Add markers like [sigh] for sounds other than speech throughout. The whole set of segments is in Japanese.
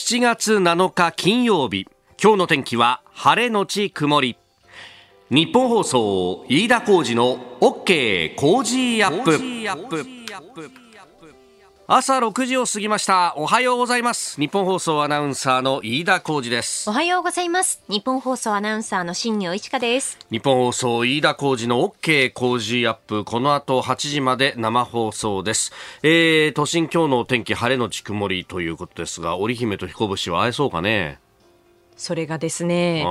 7月7日金曜日。今日の天気は晴れのち曇り。日本放送飯田浩二の OK 工事アップ。朝6時を過ぎました。おはようございます。日本放送アナウンサーの飯田浩二です。おはようございます。日本放送アナウンサーの新業一華です。日本放送飯田浩二の OK 工事アップ。この後8時まで生放送です、えー、都心今日のお天気晴れのち曇りということですが織姫と彦星は会えそうかね？それがですね、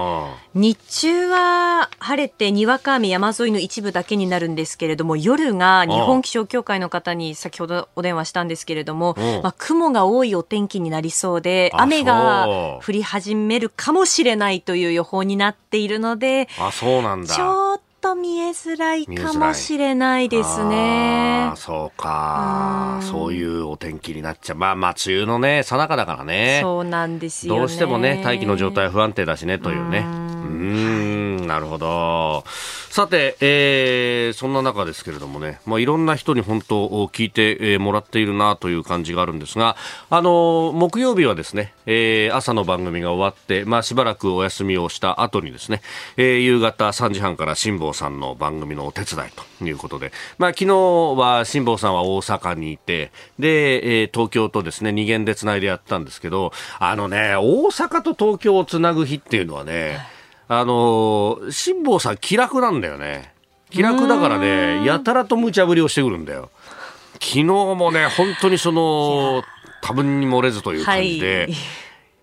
日中は晴れてにわか雨山沿いの一部だけになるんですけれども、夜が日本気象協会の方に先ほどお電話したんですけれども、まあ、雲が多いお天気になりそうで、雨が降り始めるかもしれないという予報になっているので、あ、そうなんだ。ちょっと見えづらいかもしれないですね。そうか。そういうお天気になっちゃう。まあまあ、梅雨のね、さなかだからね。そうなんですよ、ね、どうしてもね、大気の状態不安定だしね、というね。うんなるほど。さて、えー、そんな中ですけれどもね、まあ、いろんな人に本当聞いてもらっているなという感じがあるんですが、あの、木曜日はですね、えー、朝の番組が終わって、まあ、しばらくお休みをした後にですね、えー、夕方3時半から辛坊さんの番組のお手伝いということで、まあ、昨日は辛坊さんは大阪にいて、で、えー、東京とですね、二元でつないでやったんですけど、あのね、大阪と東京をつなぐ日っていうのはね、あの辛坊さん気楽なんだよね。気楽だからね、やたらと無茶ぶりをしてくるんだよ。昨日もね、本当にその、多分に漏れずという感じで、はい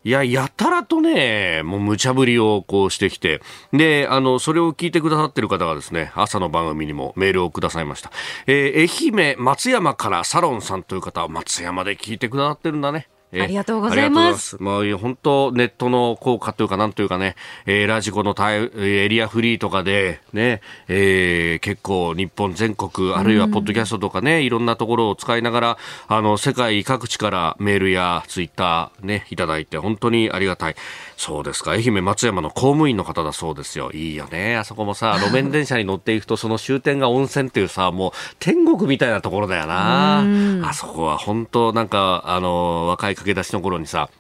いや、やたらとね、もう無茶ぶりをこうしてきて、で、あの、それを聞いてくださってる方がですね、朝の番組にもメールをくださいました。えー、愛媛松山からサロンさんという方は松山で聞いてくださってるんだね。ありがとうございます。まあ、本当ネットの効果というか、なんというかね、えー、ラジコのタイエリアフリーとかで、ね、えー、結構日本全国、あるいはポッドキャストとかね、いろんなところを使いながら、あの、世界各地からメールやツイッターね、いただいて、本当にありがたい。そうですか。愛媛松山の公務員の方だそうですよ。いいよね。あそこもさ、[laughs] 路面電車に乗っていくと、その終点が温泉っていうさ、もう天国みたいなところだよな。あそこは本当なんか、あの、若い駆け出しの頃にさ、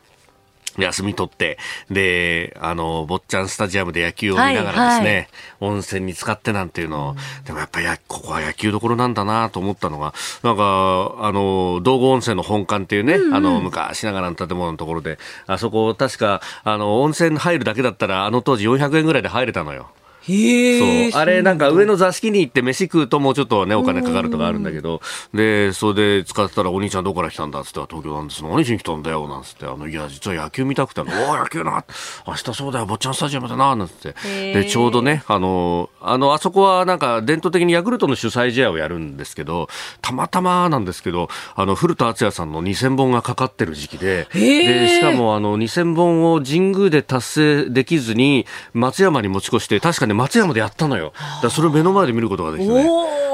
休み取って、で、あの、坊ちゃんスタジアムで野球を見ながらですね、はいはい、温泉に使ってなんていうのを、うん、でもやっぱりここは野球どころなんだなと思ったのが、なんか、あの、道後温泉の本館っていうね、うんうん、あの、昔ながらの建物のところで、あそこ確か、あの、温泉入るだけだったら、あの当時400円ぐらいで入れたのよ。そう。あれなんか上の座敷に行って飯食うともうちょっとねお金かかるとかあるんだけど。でそれで使ってたらお兄ちゃんどこから来たんだっつって東京なんです。何しに来たんだよなんつって。あのいや実は野球見たくて。おお野球な。明日そうだよ坊ちゃんスタジアムだななんつって。でちょうどねあのあのあそこはなんか伝統的にヤクルトの主催試合をやるんですけどたまたまなんですけどあの古田敦也さんの2000本がかかってる時期で。でしかもあの2000本を神宮で達成できずに松山に持ち越して確かね松山でやったのよ。だそれを目の前で見ることができてね。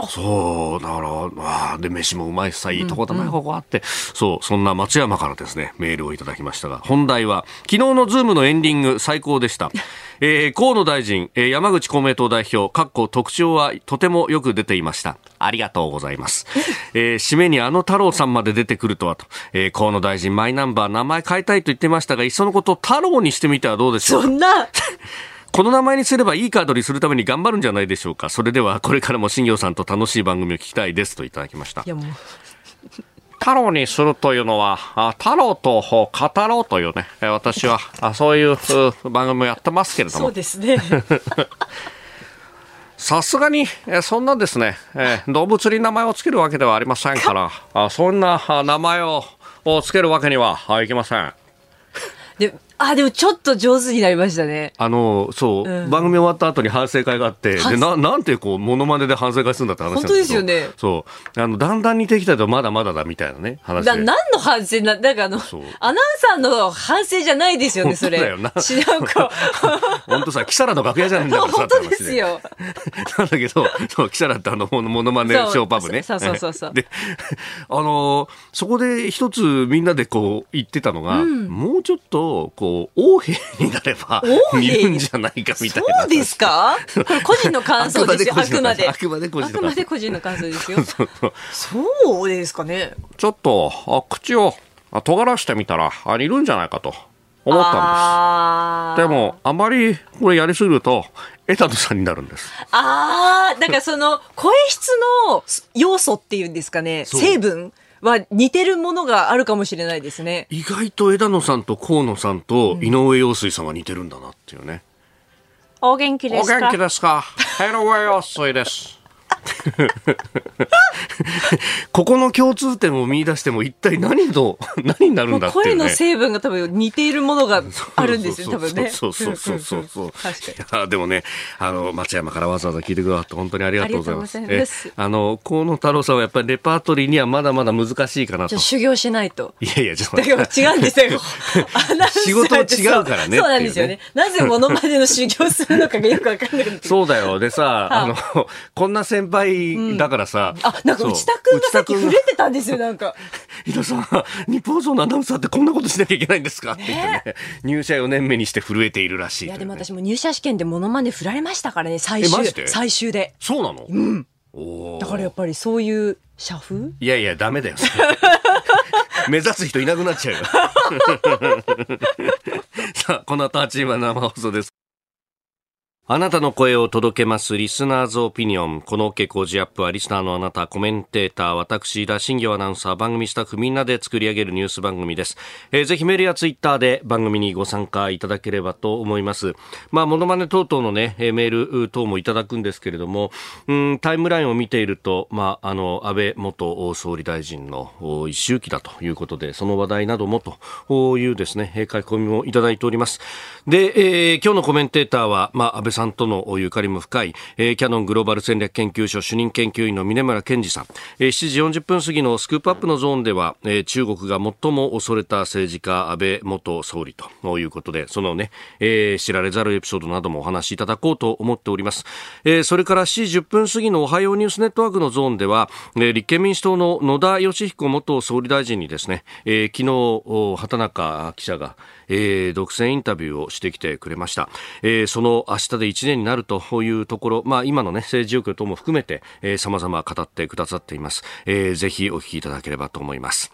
そう、だから、あで、飯もうまいしさ、いいとこだな、ここあって。そう、そんな松山からですね、メールをいただきましたが、本題は、昨日のズームのエンディング、最高でした。[laughs] えー、河野大臣、えー、山口公明党代表、かっこ特徴はとてもよく出ていました。ありがとうございます。[laughs] えー、締めにあの太郎さんまで出てくるとはと、えー、河野大臣、マイナンバー名前変えたいと言ってましたが、いっそのこと太郎にしてみてはどうでしょうそんな [laughs] この名前にすればいいカードにするために頑張るんじゃないでしょうか。それではこれからも新業さんと楽しい番組を聞きたいですといただきました。いやもう太郎にするというのは、あ太郎と語ろうというね、私はあそういう番組をやってますけれども。そうですね。[laughs] さすがに、えそんなですね、え動物に名前を付けるわけではありませんから、あそんな名前をを付けるわけにはいきません。であ、でもちょっと上手になりましたね。あの、そう、うん、番組終わった後に反省会があって、でななんてこう、ものまねで反省会するんだって話なんですですよね。そう。あの、だんだん似てきたとまだまだだみたいなね、話で。何の反省な、なんかあの、アナウンサーの反省じゃないですよね、それ。だよな。違うか。[laughs] 本当さ、キサラの楽屋じゃないんだから本当ですよ。[laughs] なんだけど、そう、キサラってあの、ものまねショーパブね。そうそうそうそう。で、[laughs] あの、そこで一つみんなでこう言ってたのが、うん、もうちょっと、こう、王兵になれば見るんじゃないかみたいな。そうですか？これ個人の感想ですよ、[laughs] あくまで。あくまで。個人あくまで個人の感想ですよ。[laughs] そうですかね。ちょっと、あ口を、あ尖らしてみたらあいるんじゃないかと。思ったんです。でもあまりこれやりすぎると枝野さんになるんです。ああだからその声質の要素っていうんですかね。成分は似てるものがあるかもしれないですね。意外と枝野さんと河野さんと井上陽水さんは似てるんだなっていうね、うん、お元気ですか？お元気ですか？[laughs] 井上陽水です [laughs] ここの共通点を見出しても一体何の [laughs] 何になるんだっていう、ね、声の成分が多分似ているものがあるんですよ多分ね。そうそうそうそうそう確かにでもねあの松山からわざわざ聞いてくださって本当にありがとうございますえあの河野太郎さんはやっぱりレパートリーにはまだまだ難しいかなと修行しないといやいやちょっと違うんですよ仕事違うからねそうなんですよねなぜモノマネの修行するのかがよくわかんなくてそうだよでさあのこんな先輩だからさ、あなんか内田君がさっき触れてたんですよなんか。[laughs] 井田さん日本放送のアナウンサーってこんなことしなきゃいけないんですか？って言ってね。入社4年目にして震えているらしい、ね、いやでも私も入社試験でモノマネ振られましたからね最終最終で。そうなの？うん。だからやっぱりそういう社風？いやいやダメだよ。[laughs] 目指す人いなくなっちゃうよ。[laughs] さあこの後8時は生放送ですあなたの声を届けますリスナーズオピニオン。この OK 工事アップはリスナーのあなた、コメンテーター、私、田新業アナウンサー、番組スタッフみんなで作り上げるニュース番組です。えー、ぜひメールやツイッターで番組にご参加いただければと思います。まあ、モノマネ等々のね、メール等もいただくんですけれども、うん、タイムラインを見ていると、まあ、あの、安倍元総理大臣の一周期だということで、その話題などもというですね、書き込みもいただいております。で、えー、今日のコメンテーターは、まあ、安倍さんさんとのゆかりも深い、えー、キャノングローバル戦略研究所主任研究員の峰村健二さん、えー、7時40分過ぎのスクープアップのゾーンでは、えー、中国が最も恐れた政治家安倍元総理ということでそのね、えー、知られざるエピソードなどもお話しいただこうと思っております、えー、それから7時10分過ぎのおはようニュースネットワークのゾーンでは、えー、立憲民主党の野田義彦元総理大臣にですね、えー、昨日畑中記者がえー、独占インタビューをしてきてくれました、えー、その明日で1年になるというところ、まあ、今の、ね、政治状況等も含めてさまざま語ってくださっています、えー、ぜひお聞きいただければと思います。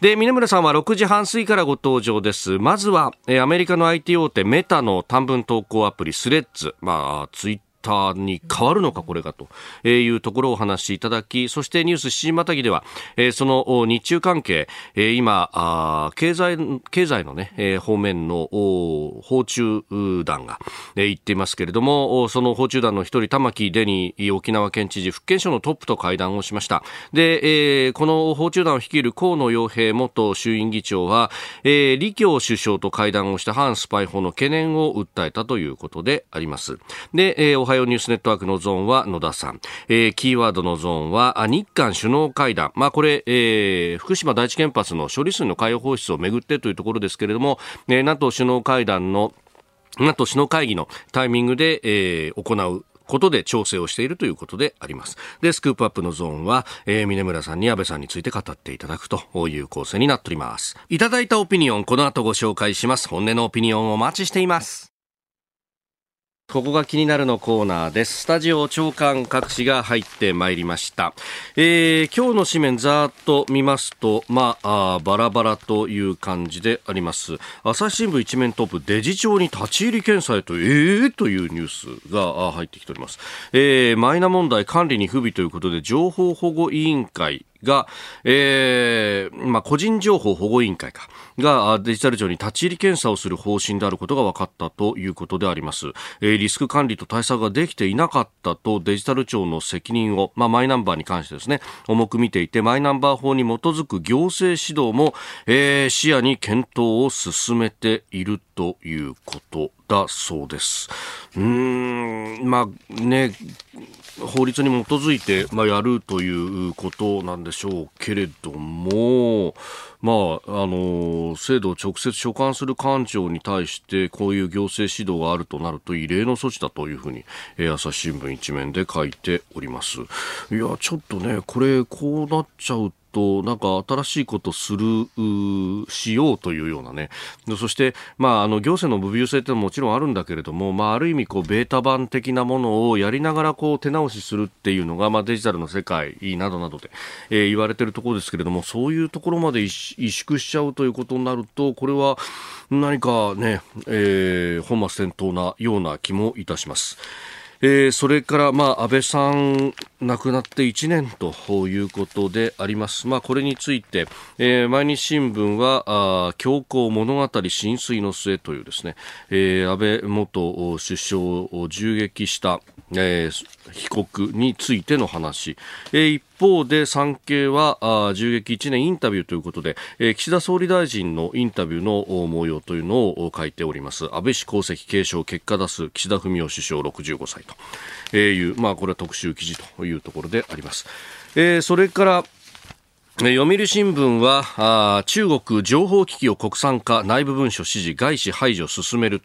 で、峰村さんは6時半過ぎからご登場です。まずは、えー、アメリカの IT 大手メタの短文投稿アプリスレッズ、まあ、ツイッターに変わるのかこれがというところをお話しいただきそしてニュース7時またぎでは、その日中関係、今経済経済のね、方面の訪中団が、えー、言っていますけれどもその訪中団の一人玉城デニー沖縄県知事福建省のトップと会談をしました。で、この訪中団を率いる河野洋平元衆院議長は、李強首相と会談をした反スパイ法の懸念を訴えたということであります。で、おはようニュースネットワークのゾーンは野田さん、えー、キーワードのゾーンは日韓首脳会談、まあ、これ、えー、福島第一原発の処理水の海洋放出をめぐってというところですけれども、えー、NATO 首脳会談の NATO 首脳会議のタイミングで、えー、行うことで調整をしているということであります。で、スクープアップのゾーンは、えー、峰村さんに安倍さんについて語っていただくという構成になっております。いただいたオピニオン、この後ご紹介します。本音のオピニオンをお待ちしています。ここが気になるのコーナーです。スタジオ長官各紙が入ってまいりました。えー、今日の紙面ざーっと見ますと、まああ、バラバラという感じであります。朝日新聞一面トップ、デジ庁に立ち入り検査へと、えー、というニュースが入ってきております。えー、マイナ問題管理に不備ということで、情報保護委員会が、えー、まあ、個人情報保護委員会か、がデジタル庁に立ち入り検査をする方針であることが分かったということであります。えー、リスク管理と対策ができていなかったとデジタル庁の責任を、まあ、マイナンバーに関してですね、重く見ていて、マイナンバー法に基づく行政指導も、えー、視野に検討を進めているということだそうです。うーん、まあね、法律に基づいて、まあ、やるということなんでしょうけれども、まあ、あの制度を直接所管する官庁に対してこういう行政指導があるとなると異例の措置だというふうに、え、朝日新聞一面で書いております。いやちょっとねこれこうなっちゃうと、となんか新しいことする、しようというようなね、そして、まあ、あの、行政の無病性ってもちろんあるんだけれども、まあ、ある意味、こう、ベータ版的なものをやりながら、こう、手直しするっていうのが、まあ、デジタルの世界などなどで、えー、言われてるところですけれども、そういうところまで萎縮しちゃうということになると、これは何かね、えー、本末転倒なような気もいたします。えー、それから、まあ、安倍さん亡くなって1年ということであります。まあ、これについて、えー、毎日新聞は、あ強行物語浸水の末というですね、えー、安倍元首相を銃撃した、えー、被告についての話、えー、一方で産経はあ銃撃1年インタビューということで、えー、岸田総理大臣のインタビューの模様というのを書いております。安倍氏功績継承結果出す岸田文雄首相65歳という、まあ、これは特集記事というところであります、えー、それから読売新聞は中国情報機器を国産化内部文書指示外資排除進める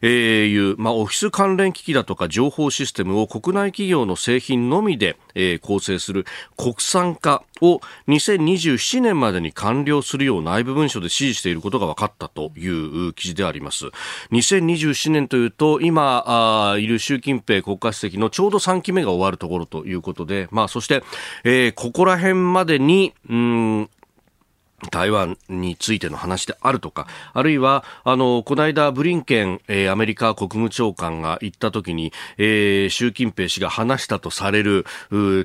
という、まあ、オフィス関連機器だとか情報システムを国内企業の製品のみで、構成する国産化を2027年までに完了するよう内部文書で指示していることが分かったという記事であります。2027年というと今いる習近平国家主席のちょうど3期目が終わるところということで、まあ、そして、えー、ここら辺までにうん、台湾についての話であるとか、あるいは、あの、この間、ブリンケン、えー、アメリカ国務長官が行った時に、えー、習近平氏が話したとされる、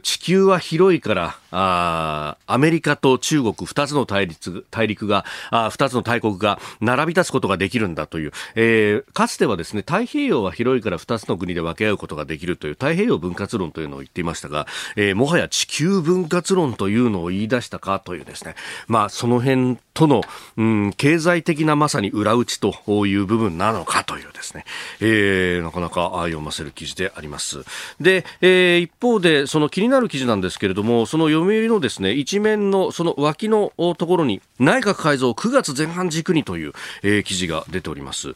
地球は広いから、あアメリカと中国二つの対立、大陸が、あ二つの大国が並び立つことができるんだという、えー、かつてはですね、太平洋は広いから二つの国で分け合うことができるという太平洋分割論というのを言っていましたが、えー、もはや地球分割論というのを言い出したかというですね、まあ、その辺との、うん、経済的なまさに裏打ちという部分なのかというですね、えー、なかなか読ませる記事であります。で、えー、一方で、その気になる記事なんですけれども、その読売のですね、一面のその脇のところに、内閣改造9月前半軸にという、えー、記事が出ております。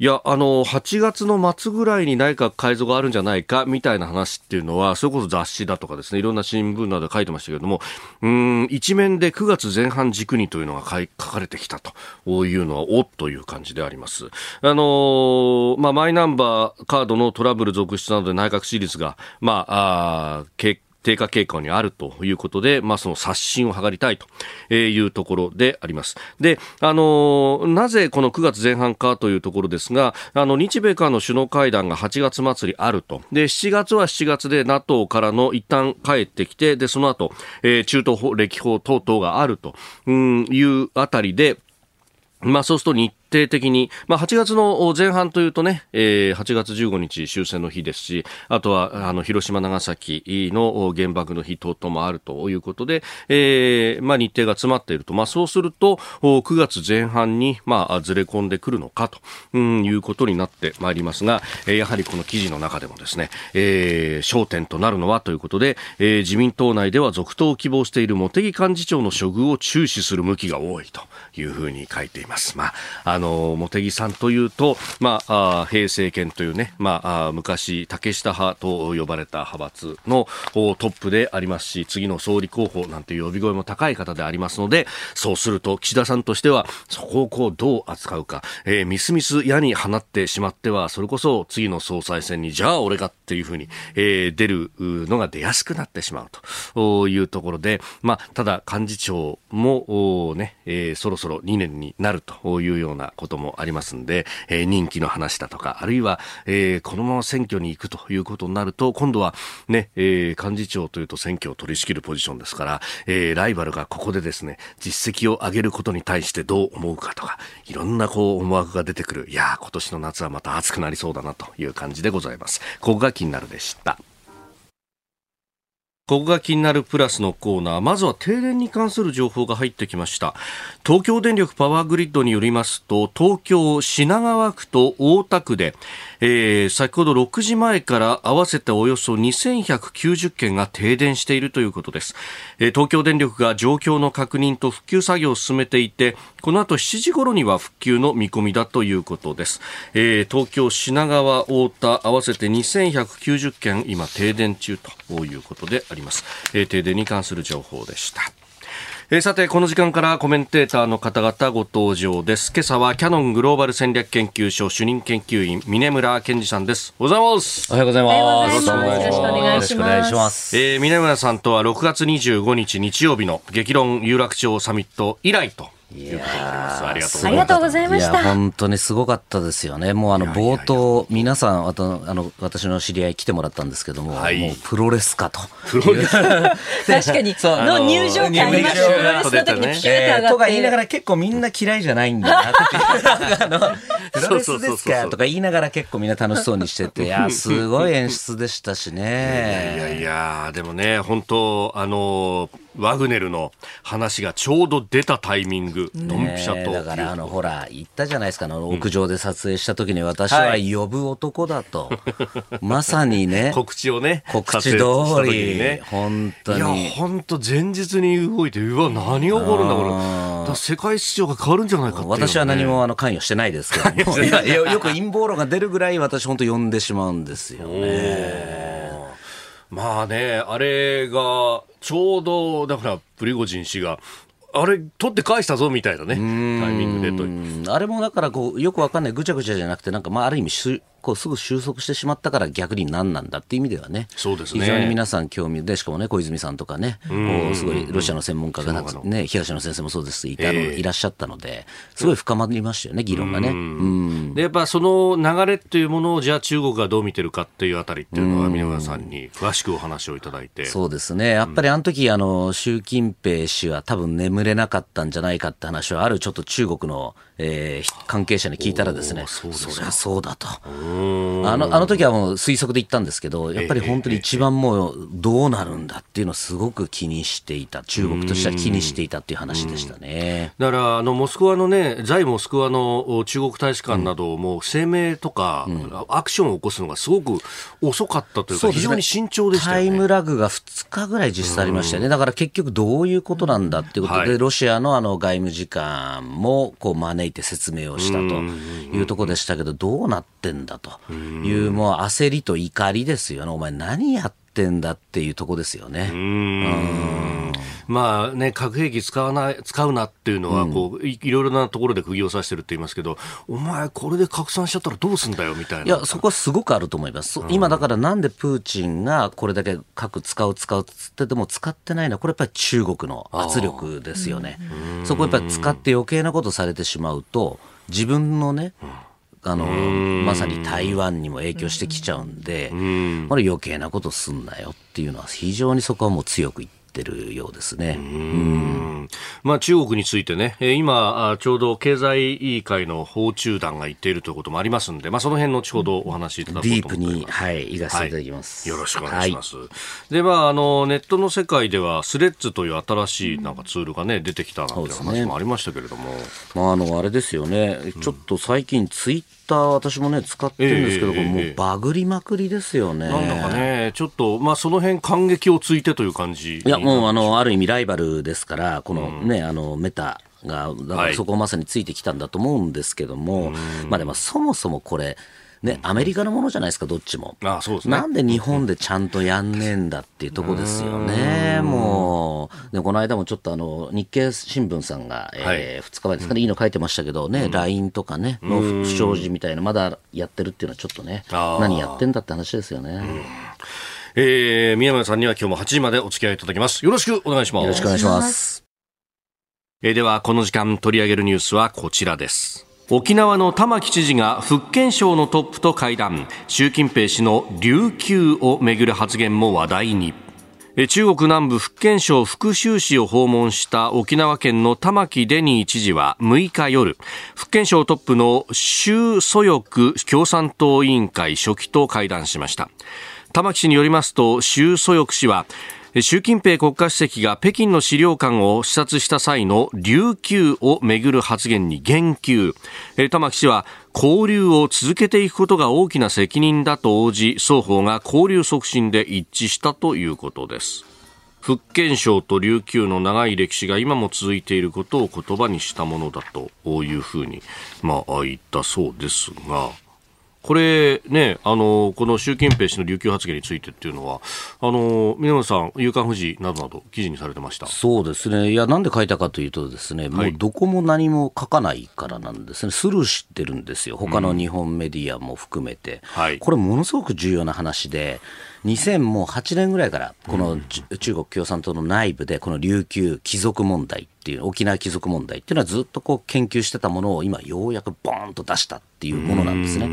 いや、あの、8月の末ぐらいに内閣改造があるんじゃないか、みたいな話っていうのは、それこそ雑誌だとかですね、いろんな新聞などで書いてましたけれども、うん、一面で9月前半軸にというのが書かれてきたというのは、おっという感じであります。あのまあ、マイナンバーカードのトラブル続出などで内閣支持率が、まあ、あ結低下傾向にあるということで、まあ、その刷新を図りたいというところであります。で、あの、なぜこの9月前半かというところですが、あの、日米韓の首脳会談が8月末にあると。で、7月は7月で NATO からの一旦帰ってきて、で、その後、えー、中東法、歴法等々があるというあたりで、まあそうすると日定的に、まあ、8月の前半というとね、えー、8月15日終戦の日ですし、あとは、あの、広島、長崎の原爆の日等々もあるということで、えー、まあ、日程が詰まっていると。まあ、そうすると、9月前半に、まあ、ずれ込んでくるのかと、うん、いうことになってまいりますが、え、やはりこの記事の中でもですね、えー、焦点となるのはということで、えー、自民党内では続投を希望している茂木幹事長の処遇を注視する向きが多いというふうに書いています。まあ、あの、茂木さんというと、まあ、平成権というね、まあ、昔、竹下派と呼ばれた派閥のトップでありますし、次の総理候補なんて呼び声も高い方でありますので、そうすると岸田さんとしては、そこをこう、どう扱うか、えー、みすみす矢に放ってしまっては、それこそ次の総裁選に、じゃあ俺がっていうふうに、えー、出るのが出やすくなってしまうと。いうところで、まあ、ただ幹事長もね、えー、そろそろ2年になるというようなこともありますんで、えー、任期の話だとか、あるいは、えー、このまま選挙に行くということになると、今度はね、えー、幹事長というと選挙を取り仕切るポジションですから、えー、ライバルがここでですね、実績を上げることに対してどう思うかとか、いろんなこう思惑が出てくる。いやー、今年の夏はまた暑くなりそうだなという感じでございます。ここが気になるでした。ここが気になるプラスのコーナー。まずは停電に関する情報が入ってきました。東京電力パワーグリッドによりますと、東京品川区と大田区で、えー、先ほど6時前から合わせておよそ2190件が停電しているということです。えー、東京電力が状況の確認と復旧作業を進めていて、この後7時頃には復旧の見込みだということです。えー、東京品川大田合わせて2190件今停電中ということであります。えー、停電に関する情報でした。えー、さて、この時間からコメンテーターの方々ご登場です。今朝はキャノングローバル戦略研究所主任研究員、峰村健二さんです。おはようございます。おはようございます。よろしくお願いします。よろしくお願いします。えー、峰村さんとは6月25日日曜日の激論有楽町サミット以来ということありがとうございました。本当にすごかったですよね。もうあの冒頭、皆さん、あと、あの、私の知り合い来てもらったんですけども、はい、もうプロレスかと。プロレス [laughs] 確かに、の入場会にプロレスの時にピューって上がって。とか言いながら結構みんな嫌いじゃないんだなっていう。[laughs] プロレスですかとか言いながら結構みんな楽しそうにしてて、いや、すごい演出でしたしね。いやいやいや、でもね、本当あの、ワグネルの話がちょうど出たタイミング、ドンピシャと。だから、あの、ほら、言ったじゃないですか、あの、屋上で撮影した時に私は呼ぶ男だと。[laughs] まさにね。告知をね。告知通り。ね、本当に。いや、本当前日に動いて、うわ、何起こるんだ、これ。世界市場が変わるんじゃないか、ね、私は何もあの関与してないですけども。[laughs] よく陰謀論が出るぐらい私本当呼んでしまうんですよね。まあね、あれが、ちょうど、だから、プリゴジン氏が、あれ、取って返したぞみたいなね、タイミングでと。あれもだからこう、よくわかんない、ぐちゃぐちゃじゃなくて、なんか、まあ、ある意味こうすぐ収束してしまったから逆に何なんだっていう意味ではね、そうですね。非常に皆さん興味で、しかもね、小泉さんとかね、こうすごいロシアの専門家がね、東野先生もそうですいたの、えー、いらっしゃったので、すごい深まりましたよね、議論がね。でやっぱその流れっていうものを、じゃあ中国がどう見てるかっていうあたりっていうのは、峰村さんに詳しくお話をいただいて。そうですね、やっぱりあの時あの習近平氏は多分眠れなかったんじゃないかって話は、あるちょっと中国の、えー、関係者に聞いたらですね、そりゃそうだと。あのあの時はもう推測で言ったんですけど、やっぱり本当に一番もうどうなるんだっていうのをすごく気にしていた、中国としては気にしていたっていう話でしたね。だからあのモスクワのね、在モスクワの中国大使館なども声明とか、うん、アクションを起こすのがすごく遅かったというか、非常に慎重でした、ね、タイムラグが2日ぐらい実際ありましたよね。だから結局どういうことなんだっていうことで、はい、ロシアのあの外務次官もこう招いて説明をしたというところでしたけど、どうなってんだというもう焦りと怒りですよね。お前何やってんだっていうとこですよね。うんまあね、核兵器使わない、使うなっていうのは、こう、いいろいろなところで釘を刺してるって言いますけど、お前これで拡散しちゃったらどうすんだよみたいな。いや、そこはすごくあると思います。今だからなんでプーチンがこれだけ核使う使うっつってても使ってないのは、これやっぱり中国の圧力ですよね。そこやっぱり使って余計なことされてしまうと、自分のね、あのまさに台湾にも影響してきちゃうんで、これ余計なことすんなよっていうのは非常にそこはもう強く言ってるようですね。うん。まあ、中国についてね、今、ちょうど経済委員会の訪中団が言っているということもありますので、まあ、その辺後ほどお話しいただこうとディープに、はい、いかせていただきます。はい、よろしくお願いします。はい、で、まあ、あの、ネットの世界では、スレッズという新しいなんかツールがね、出てきたなんて話もありましたけれども。ね、まあ、あの、あれですよね、ちょっと最近ツイッター私もね使ってるんですけど、えー、もうバグりまくりですよね。なんだかね、ちょっと、まあ、その辺感激をついてという感じいや、もう、あの、ある意味ライバルですから、このね、うん、あの、メタが、だからそこをまさについてきたんだと思うんですけども、はい、まあでもそもそもこれ、ね、アメリカのものじゃないですか、どっちも。あそうですね、なんで日本でちゃんとやんねえんだっていうとこですよね、もう。でこの間もちょっとあの日経新聞さんが、えー、2日前ですかね、いいの書いてましたけどね、LINE とかね、の不祥事みたいな、まだやってるっていうのはちょっとね、何やってんだって話ですよね。えー、宮山さんには今日も8時までお付き合いいただきます。よろしくお願いします。よろしくお願いします。えー、では、この時間取り上げるニュースはこちらです。沖縄の玉城知事が福建省のトップと会談。習近平氏の琉球をめぐる発言も話題に。中国南部福建省福州市を訪問した沖縄県の玉城デニー知事は6日夜福建省トップの周蘇翼共産党委員会書記と会談しました。玉城氏によりますと周蘇翼氏は習近平国家主席が北京の資料館を視察した際の琉球をめぐる発言に言及。玉木氏は交流を続けていくことが大きな責任だと応じ双方が交流促進で一致したということです。福建省と琉球の長い歴史が今も続いていることを言葉にしたものだというふうに、まあ、言ったそうですが。これね、あの、この習近平氏の琉球発言についてっていうのは、あの、峰本さん、夕刊富士などなど記事にされてました。そうですね。いや、なんで書いたかというとですね、もうどこも何も書かないからなんですね。スルーしてるんですよ。他の日本メディアも含めて。はいこれものすごく重要な話で、2008年ぐらいから、このじ中国共産党の内部で、この琉球貴族問題っていう、沖縄貴族問題っていうのはずっとこう研究してたものを今ようやくボーンと出したっていうものなんですね。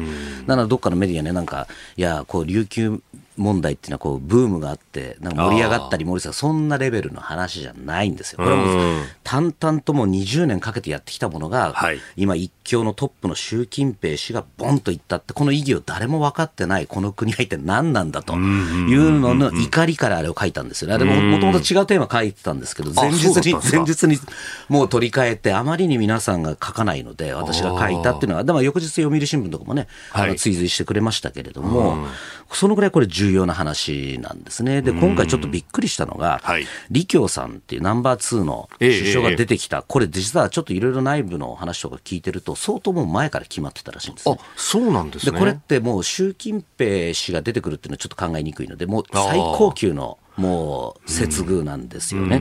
なのでどっかのメディアね、なんか、いや、こう琉球問題っていうのはこうブームがあって、なんか盛り上がったり盛り下がったりそんなレベルの話じゃないんですよ。これはもう淡々ともう20年かけてやってきたものが、はい。今一強のトップの習近平氏がボンと言ったって、この意義を誰も分かってないこの国は一体何なんだというのの怒りからあれを書いたんですよね。あれももともと違うテーマ書いてたんですけど、前日に前日にもう取り替えて、あまりに皆さんが書かないので、私が書いたっていうのは、でも翌日読売新聞とかもね、あはい。の追随してくれましたけれども、そのぐらいこれ重要な話なんですね。で、今回ちょっとびっくりしたのが、はい李強さんっていうナンバー2の首相が出てきた、これ実はちょっといろいろ内部の話とか聞いてると、相当もう前から決まってたらしいんですねあ。、そうなんですでね。これってもう習近平氏が出てくるっていうのはちょっと考えにくいので、もう最高級のもう接遇なんですよね。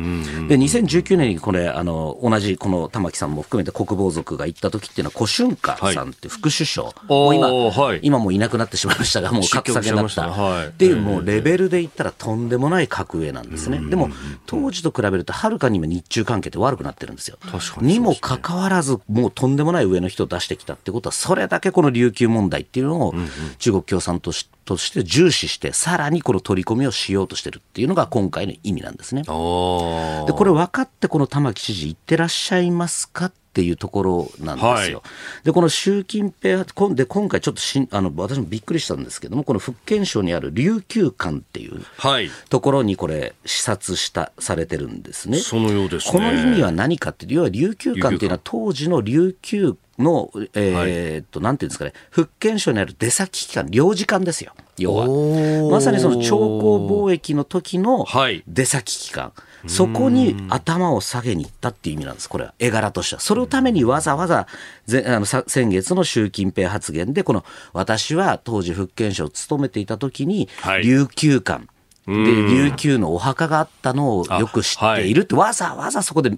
で、2019年にこれ、あの、同じこの玉木さんも含めて国防族が行った時っていうのは、胡春華さんって副首相、もう今、はい。今もういなくなってしまいましたが、もう格下げになった。ってい。う、もうレベルで言ったらとんでもない格上なんですね。でも、当時と比べると、はるかに今日中関係って悪くなってるんですよ。ににもかかわらず、もうとんでもない上の人を出してきたってことは、それだけこの琉球問題っていうのを中国共産党しとして重視して、さらにこの取り込みをしようとしてるっていうのが今回の意味なんですね。で、これ分かってこの玉城知事行ってらっしゃいますかっていうところなんですよ。はで、この習近平、で、今回ちょっとしんあの、私もびっくりしたんですけども、この福建省にある琉球館っていうはい。ところにこれ視察した、されてるんですね。そのようですね。この意味は何かっていう、要は琉球館っていうのは当時の琉球の、えーっと、なんていうんですかね、福建省にある出先機関、領事館ですよ、要は。まさにその朝貢貿易の時のはい出先機関、そこに頭を下げに行ったっていう意味なんです、これは、絵柄としては。そのためにわざわざ、ぜあのさ先月の習近平発言で、この私は当時福建省を務めていた時に、はい。琉球館、で琉球のお墓があったのをよく知っているって、わざわざそこで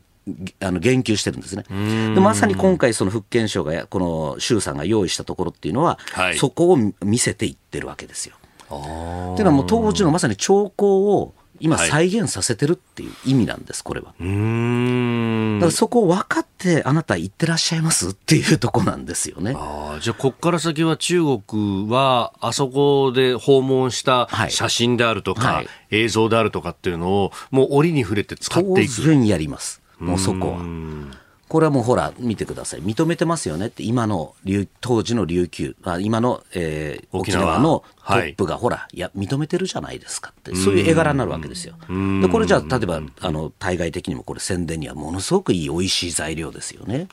あの言及してるんですね。でまさに今回、その福建省がや、この周さんが用意したところっていうのは、はい。そこを見せていってるわけですよ。っていうのはもう当時のまさに兆候を今はい再現させてるっていう意味なんです、これは。うーんだからそこを分かってあなた行ってらっしゃいますっていうとこなんですよね。ああじゃあ、ここから先は中国は、あそこで訪問したはい写真であるとか、はい映像であるとかっていうのを、もう折に触れて使っ当ていく。然やります。もうそこは。うんこれはもうほら、見てください。認めてますよねって、今の琉当時の琉球、あ今の、えー沖縄のトはい。ップが、ほら、いや、認めてるじゃないですかって、そういう絵柄になるわけですよ。で、これじゃあ、例えば、あの、対外的にもこれ宣伝にはものすごくいい、美味しい材料ですよね。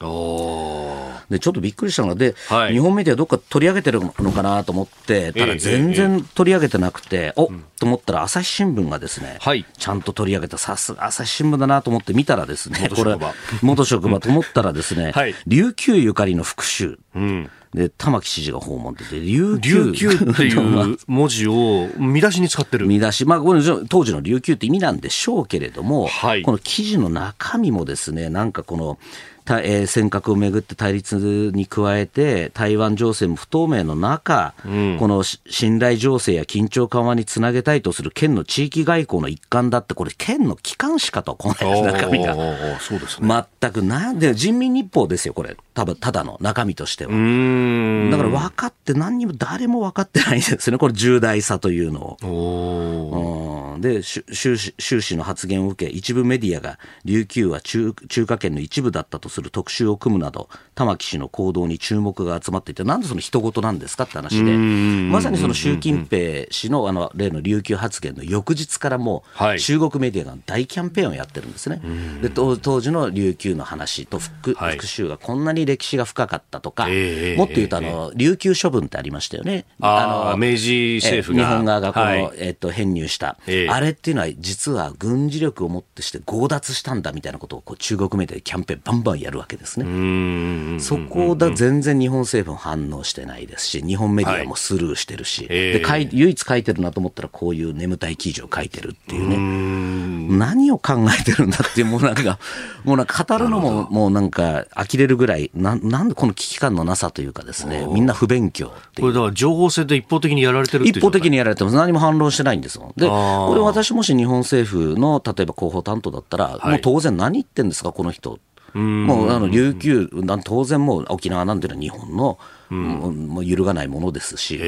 でちょっとびっくりしたのがで、はい。日本メディアどっか取り上げてるのかなと思って、ただ全然取り上げてなくて、おと思ったら、朝日新聞がですね、はい。ちゃんと取り上げた、さすが朝日新聞だなと思って見たらですね、これ元職場、[laughs] 元職場と思ったらですね、はい。琉球ゆかりの復讐、うんで玉城知事が訪問ってて、琉琉球っていう [laughs] 文字を見出しに使ってる。見出し、まあ、これ当時の琉球って意味なんでしょうけれども、はいこの記事の中身もですね、なんかこの、たえー尖閣をめぐって対立に加えて、台湾情勢も不透明の中、このし信頼情勢や緊張緩和につなげたいとする県の地域外交の一環だって、これ、県の機関しかと、この中身が。おーそうですね。全くなんで、人民日報ですよ、これ、多分ただの中身としては。だから分かって、何にも誰も分かってないんですよね、これ、重大さというのを。で、習習氏習氏の発言を受け、一部メディアが琉球は中中華圏の一部だったとする特集を組むなど、玉木氏の行動に注目が集まっていて、なんでその人事なんですかって話で、まさにその習近平氏のあの例の琉球発言の翌日からも中国メディアが大キャンペーンをやってるんですね。で当当時の琉球の話と復,、はい。復習がこんなに歴史が深かったとか、ええもっと言うとあの、琉球処分ってありましたよね。あー明治政府が。え日本側がこの、はい。えっと、編入した、ええ。あれっていうのは実は軍事力をもってして強奪したんだみたいなことをこう中国メディアでキャンペーンバンバンやるわけですね。そこだ全然日本政府も反応してないですし、日本メディアもスルーしてるし、はい、で唯一書いてるなと思ったらこういう眠たい記事を書いてるっていうね。何を考えてるんだっていうもうなんか、もうなんか語るのももうなんか呆れるぐらい、ななんでこの危機感のなさというかですね、みんな不勉強これだから情報戦で一方的にやられてる一方的にやられてます。何も反論してないんですよ。で、これ私もし日本政府の例えば広報担当だったら、はい、もう当然何言ってんですか、この人。もうあの琉球、当然もう沖縄なんていうのは日本の、うん、もう揺るがないものですし、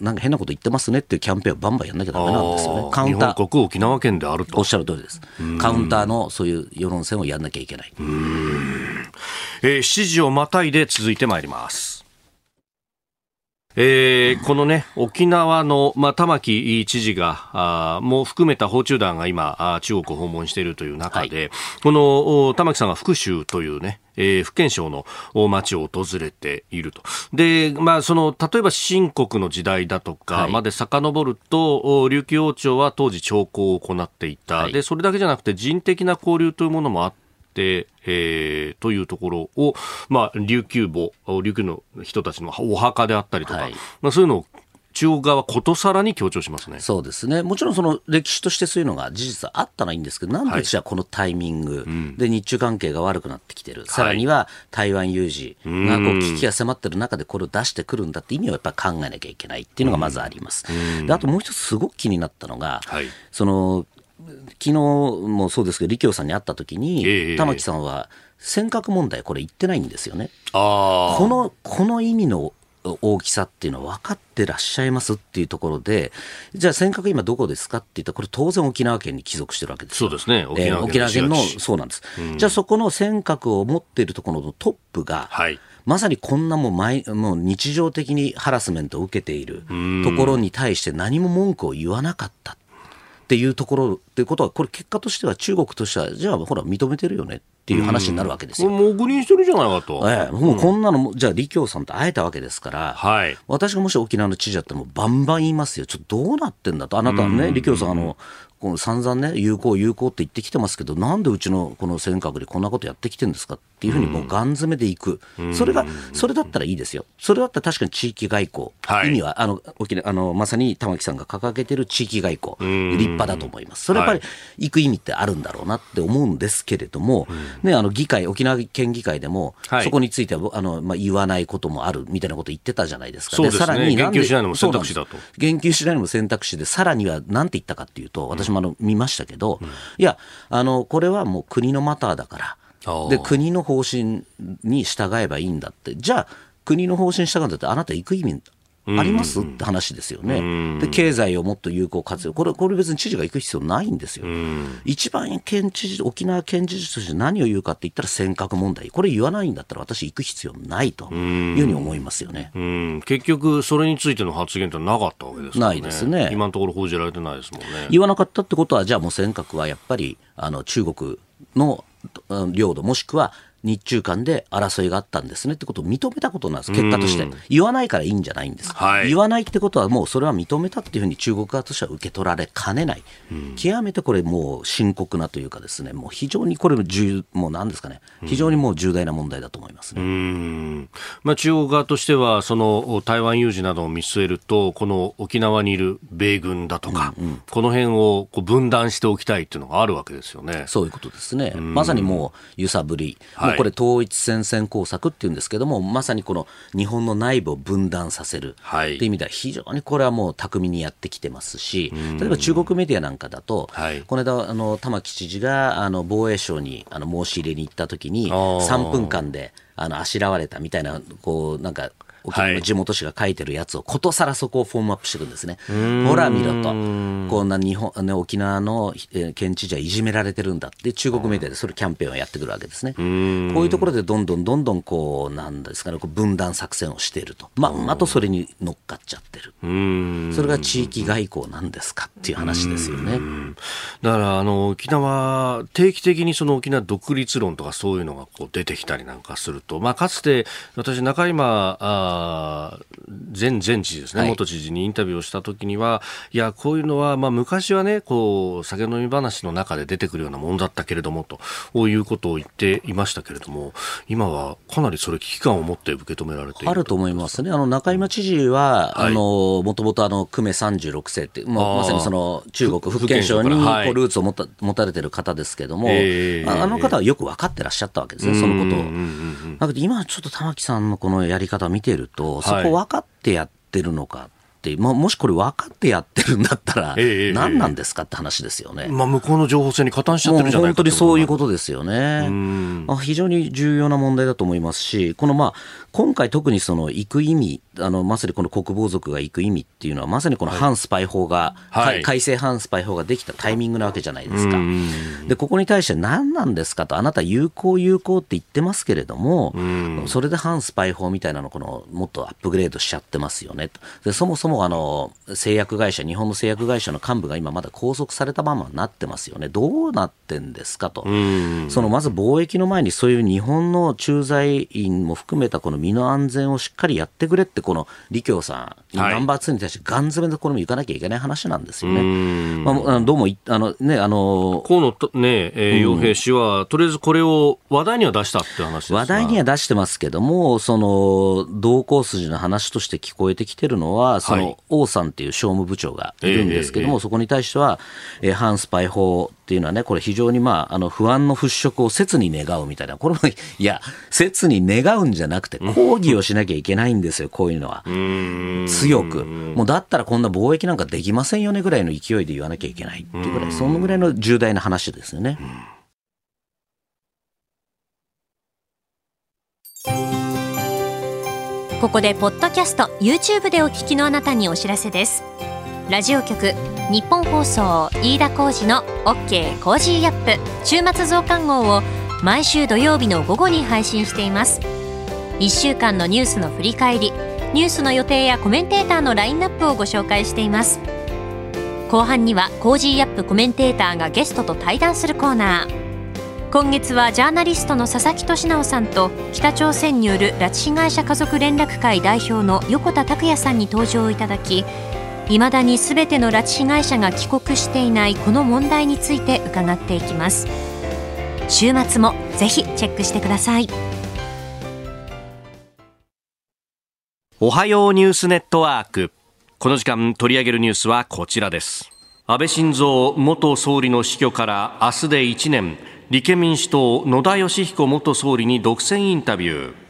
なんか変なこと言ってますねっていうキャンペーンをバンバンやんなきゃだめなんですよね、カウンター。国沖縄県であると。おっしゃる通りです。カウンターのそういう世論戦をやんなきゃいけない。えー、7時をまたいで続いてまいります。えー、このね、沖縄の、まあ、玉城知事が、あも含めた訪中団が今、あ中国を訪問しているという中で、はい、この玉城さんが福州というね、えー、福建省の町を訪れていると。で、まあ、その、例えば新国の時代だとかまで遡ると、琉球王朝は当時朝貢を行っていた、はい、で、それだけじゃなくて人的な交流というものもあって、えー、というところを、まあ、琉球母、琉球の人たちのお墓であったりとか、はい、まあ、そういうのを中国側はことさらに強調しますね。そうですね、もちろんその歴史としてそういうのが事実あったらいいんですけど、なんでじゃあこのタイミングで日中関係が悪くなってきてる、はい、さらには台湾有事がこう危機が迫ってる中でこれを出してくるんだって意味をやっぱり考えなきゃいけないっていうのがまずあります。であともう一つすごく気になったのが、はい、その昨日もそうですけど、李強さんに会った時に、えー、玉木さんは、尖閣問題、これ言ってないんですよね。この、この意味の大きさっていうのは分かってらっしゃいますっていうところで、じゃあ尖閣今どこですかって言ったら、これ当然沖縄県に帰属してるわけですそうですね。沖縄県,、沖縄県の、そうなんです、うん。じゃあそこの尖閣を持っているところのトップが、はい、まさにこんなもう毎もう日常的にハラスメントを受けているところに対して何も文句を言わなかった。っていうところっていうことは、これ結果としては中国としては、じゃあほら認めてるよねっていう話になるわけですよ。もう誤認してるじゃないかと。ええ、もうこんなの、じゃあ李強さんと会えたわけですから、はい、私がもし沖縄の知事だったらもうバンバン言いますよ。ちょっとどうなってんだと。あなたはね、李強さん、あの、この散々ね、有効、有効って言ってきてますけど、なんでうちのこの尖閣でこんなことやってきてるんですかっていうふうにもうガン詰めでいく、それが、それだったらいいですよ、それだったら確かに地域外交、はい、意味はあの沖縄あのまさに玉木さんが掲げてる地域外交、立派だと思います、それやっぱり行く意味ってあるんだろうなって思うんですけれども、ね、あの議会、沖縄県議会でも、そこについてはあの、まあ、言わないこともあるみたいなこと言ってたじゃないですか、そうですね、さらに言及しないのも選択肢だと。言及しないのも選択肢で、さらにはなんて言ったかっていうと、私もあの見ましたけど、うん、いやあの、これはもう国のマターだから、で国の方針に従えばいいんだって、じゃあ、国の方針に従うんだって、あなた行く意味あります？って話ですよね。で、経済をもっと有効活用。これ、これ別に知事が行く必要ないんですよ。一番県知事、沖縄県知事として何を言うかって言ったら尖閣問題。これ言わないんだったら私行く必要ないというふうに思いますよね。結局、それについての発言ってなかったわけですね。ないですね。今のところ報じられてないですもんね。言わなかったってことは、じゃあもう尖閣はやっぱり、あの、中国の領土もしくは日中間で争いがあったんですねってことを認めたことなんです、結果として。言わないからいいんじゃないんです、はい、言わないってことは、もうそれは認めたっていうふうに中国側としては受け取られかねない、極めてこれ、もう深刻なというか、ですね。もう非常にこれも重、もうなんですかね、非常にもう重大な問題だと思いますね、まあ、中国側としては、その台湾有事などを見据えると、この沖縄にいる米軍だとか、うんうん、この辺をこう分断しておきたいっていうのがあるわけですよね。そういうことですね。まさにもう揺さぶり、はいこれ統一戦線工作っていうんですけども、まさにこの日本の内部を分断させる。っていう意味では非常にこれはもう巧みにやってきてますし、例えば中国メディアなんかだと、この間あの玉城知事があの防衛省にあの申し入れに行った時に3分間であのあしらわれたみたいなこうなんか沖縄の地元紙が書いてるやつをことさらそこをフォームアップしていくんですね。ほら見ろと。こんな日本、ね、沖縄の県知事はいじめられてるんだって中国メディアでそれキャンペーンをやってくるわけですね。こういうところでどんどんどんどんこう、なんですかね、こう分断作戦をしていると。まあ、あとそれに乗っかっちゃってる。それが地域外交なんですかっていう話ですよね。だからあの沖縄、定期的にその沖縄独立論とかそういうのがこう出てきたりなんかすると、まあ、かつて私、中今ああ前前知事ですね、はい、元知事にインタビューをしたときには、いや、こういうのは、まあ、昔はね、こう、酒飲み話の中で出てくるようなものだったけれども、ということを言っていましたけれども、今はかなりそれ危機感を持って受け止められているあると思いますね。あの、中山知事は、はい、あの、もともとあの、久米36世って、まあ、まさにその、中国、福建省にこうルーツを持た持たれてる方ですけれども、えー、あの方はよく分かってらっしゃったわけですね、そのことを。今ちょっと玉木さんのこのやり方を見てると、そこ分かってやってるのか。ってまあ、もしこれ分かってやってるんだったら、何なんですかって話ですよね。まあ、向こうの情報戦に加担しちゃってるじゃないか本当にそういうことですよね。まあ、非常に重要な問題だと思いますし、このまあ今回特にその行く意味、あのまさにこの国防族が行く意味っていうのは、まさにこの反スパイ法が、はい、改正反スパイ法ができたタイミングなわけじゃないですか。で、ここに対して何なんですかと、あなた有効有効って言ってますけれども、それで反スパイ法みたいなのこのもっとアップグレードしちゃってますよねでそもそもあの製薬会社、日本の製薬会社の幹部が今まだ拘束されたままになってますよね。どうなってんですかと。そのまず貿易の前にそういう日本の駐在員も含めたこの身の安全をしっかりやってくれって、この李強さん、ナンバー2に対してガン詰めでこれも行かなきゃいけない話なんですよね。まあ、どうもあの、ね、あの河野、ねえー、洋平氏は、とりあえずこれを話題には出したって話話題には出してますけども、その同行筋の話として聞こえてきてるのは、その王さんっていう商務部長がいるんですけども、そこに対しては、えー、反スパイ法っていうのはね、これ非常にまあ、あの不安の払拭を切に願うみたいな、これも、いや、切に願うんじゃなくて、抗議をしなきゃいけないんですよ、こういうのは。強く。もうだったらこんな貿易なんかできませんよねぐらいの勢いで言わなきゃいけないっていうぐらい、そのぐらいの重大な話ですよね。ここでポッドキャスト YouTube でお聞きのあなたにお知らせですラジオ局日本放送飯田浩二の OK コージーアップ。週末増刊号を毎週土曜日の午後に配信しています。1週間のニュースの振り返りニュースの予定やコメンテーターのラインナップをご紹介しています。後半には Cozy up コメンテーターがゲストと対談するコーナー。今月はジャーナリストの佐々木俊尚さんと北朝鮮による拉致被害者家族連絡会代表の横田拓也さんに登場いただきいまだにすべての拉致被害者が帰国していないこの問題について伺っていきます。週末もぜひチェックしてください。おはようニュースネットワーク。この時間取り上げるニュースはこちらです。安倍晋三元総理の死去から明日で1年。立憲民主党野田佳彦元総理に独占インタビュー。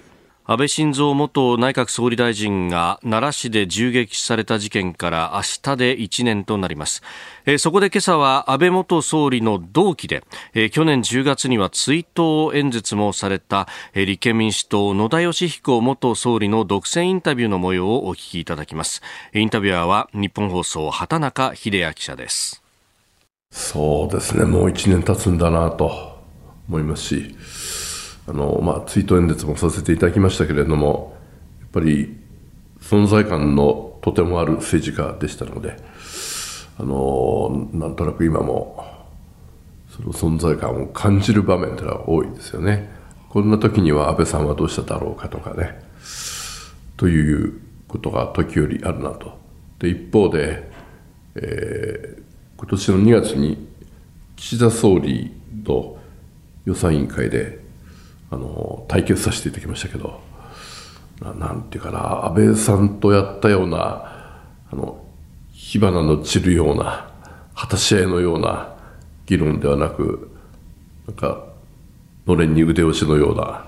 安倍晋三元内閣総理大臣が奈良市で銃撃された事件から明日で1年となります、えー、そこで今朝は安倍元総理の同期で、えー、去年10月には追悼演説もされた、えー、立憲民主党野田佳彦元総理の独占インタビューの模様をお聞きいただきます。インタビュアーは日本放送畑中秀也記者です。そうですね。もう1年経つんだなと思いますしあの、まあ、追悼演説もさせていただきましたけれども、やっぱり存在感のとてもある政治家でしたので、あの、なんとなく今も、その存在感を感じる場面というのは多いですよね。こんな時には安倍さんはどうしただろうかとかね、ということが時折あるなと。で、一方で、えー、今年の2月に岸田総理と予算委員会であの対決させていただきましたけどなんていうかな安倍さんとやったようなあの火花の散るような果たし合いのような議論ではなくなんかのれんに腕押しのような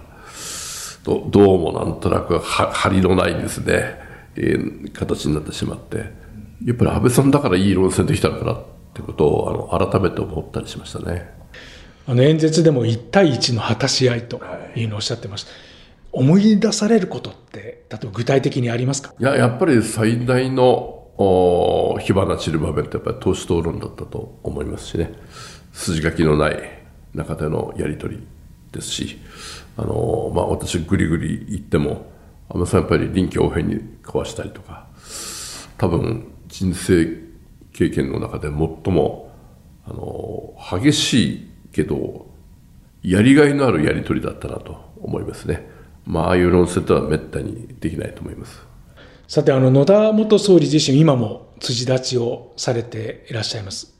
どどうもなんとなく張りのないですね、えー、形になってしまってやっぱり安倍さんだからいい論戦できたのかなってことをあの改めて思ったりしましたね。あの演説でも1対1の果たし合いというのをおっしゃってました。はい、思い出されることって、例えば具体的にありますか？いや、やっぱり最大の火花散る場面ってやっぱり党首討論だったと思いますしね。筋書きのない中でのやり取りですし、あの、まあ私ぐりぐり言っても、安倍さんやっぱり臨機応変に壊したりとか、多分人生経験の中で最も、あの、激しいけど、やりがいのあるやり取りだったなと思いますね。まあ、ああいう論戦とはめったにできないと思います。さて、あの、野田元総理自身、今も辻立ちをされていらっしゃいます。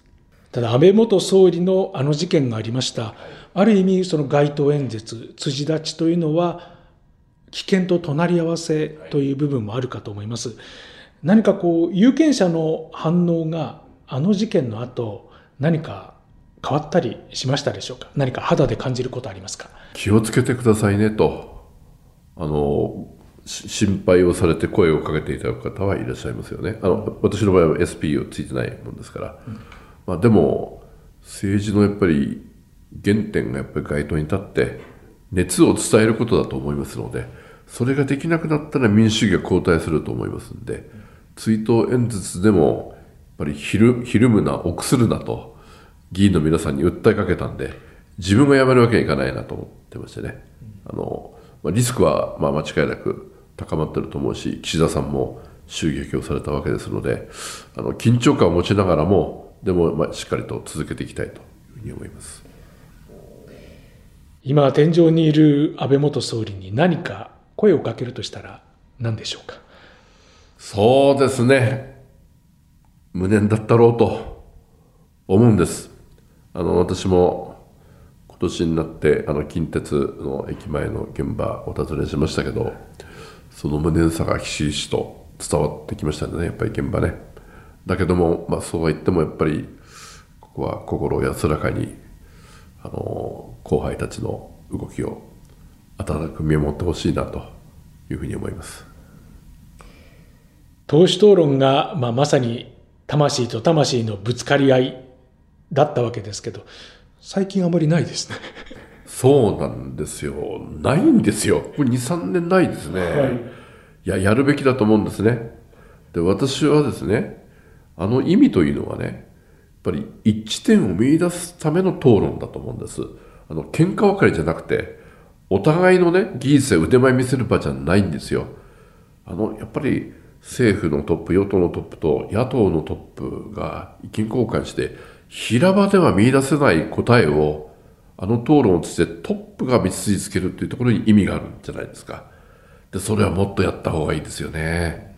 ただ、安倍元総理のあの事件がありました。ある意味、その街頭演説、辻立ちというのは、危険と隣り合わせという部分もあるかと思います。何かこう、有権者の反応が、あの事件の後、何か変わったりしましたでしょうか？何か肌で感じることありますか？気をつけてくださいねと、あの、心配をされて声をかけていただく方はいらっしゃいますよね。あの私の場合は SP をついてないもんですから。うん、まあ、でも、政治のやっぱり原点がやっぱり街頭に立って、熱を伝えることだと思いますので、それができなくなったら民主主義が後退すると思いますんで、追悼演説でも、やっぱりひるひるむな、臆するなと、議員の皆さんに訴えかけたんで、自分が辞めるわけにいかないなと思ってましてね。あの、まあ、リスクはまあ間違いなく高まってると思うし、岸田さんも襲撃をされたわけですので、あの緊張感を持ちながらも、でもまあしっかりと続けていきたいというふうに思います。今、天井にいる安倍元総理に何か声をかけるとしたら何でしょうか？そうですね。無念だったろうと思うんです。あの、私も今年になってあの近鉄の駅前の現場お尋ねしましたけどその無念さがひしひしと伝わってきましたねやっぱり現場ね。だけども、まあ、そうは言ってもやっぱりここは心安らかにあの後輩たちの動きを温かく見守ってほしいなというふうに思います。党首討論が、まあ、まさに魂と魂のぶつかり合い。だったわけですけど最近あまりないですねそうなんですよ。ないんですよ。これ2、3年ないですね。はい、いや、やるべきだと思うんですね。で、私はですね、あの意味というのはね、やっぱり一致点を見出すための討論だと思うんです。あの、喧嘩別れじゃなくて、お互いのね、技術や腕前見せる場じゃないんですよ。あの、やっぱり政府のトップ、与党のトップと野党のトップが意見交換して、平場では見出せない答えをあの討論を通じてトップが道筋つけるっていうところに意味があるんじゃないですか。で、それはもっとやった方がいいですよね。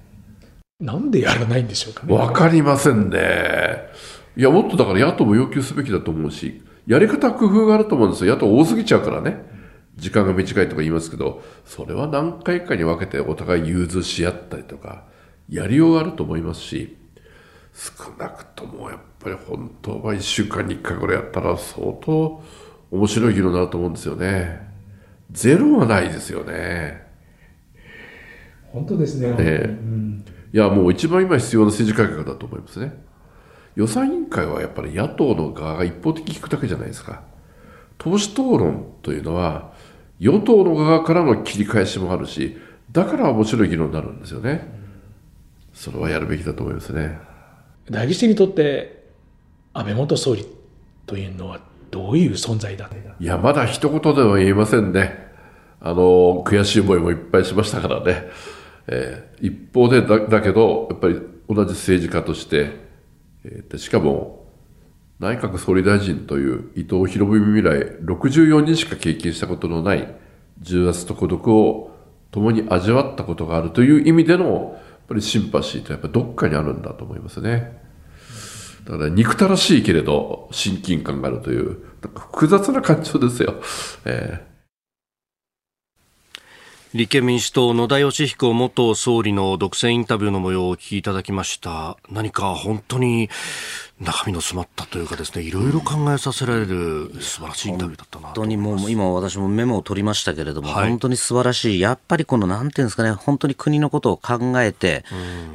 なんでやらないんでしょうかね。わかりませんね。いや、もっとだから野党も要求すべきだと思うし、やり方工夫があると思うんですよ。野党多すぎちゃうからね。時間が短いとか言いますけど、それは何回かに分けてお互い融通し合ったりとか、やりようがあると思いますし、少なくともやっぱり本当は1週間に1回ぐらいやったら相当面白い議論になると思うんですよね。ゼロはないですよね。本当ですね。ねうん、いや、もう一番今必要な政治改革だと思いますね。予算委員会はやっぱり野党の側が一方的に聞くだけじゃないですか。党首討論というのは、与党の側からの切り返しもあるし、だから面白い議論になるんですよね。それはやるべきだと思いますね。大議士にとって安倍元総理というのはどういう存在だいや、まだ一言では言えませんね。あの、悔しい思いもいっぱいしましたからね。えー、一方でだ、だけど、やっぱり同じ政治家として、えー、しかも、内閣総理大臣という伊藤博文以来64人しか経験したことのない重圧と孤独を共に味わったことがあるという意味での、やっぱりシンパシーとやっぱどっかにあるんだと思いますね。だから憎たらしいけれど親近感があるという、なんか複雑な感情ですよ。えー立憲民主党野田佳彦元総理の独占インタビューの模様をお聞きいただきました何か本当に中身の詰まったというかですね、いろいろ考えさせられる素晴らしいインタビューだったな本当にもう今私もメモを取りましたけれども、はい、本当に素晴らしい。やっぱりこのなんていうんですかね、本当に国のことを考えて、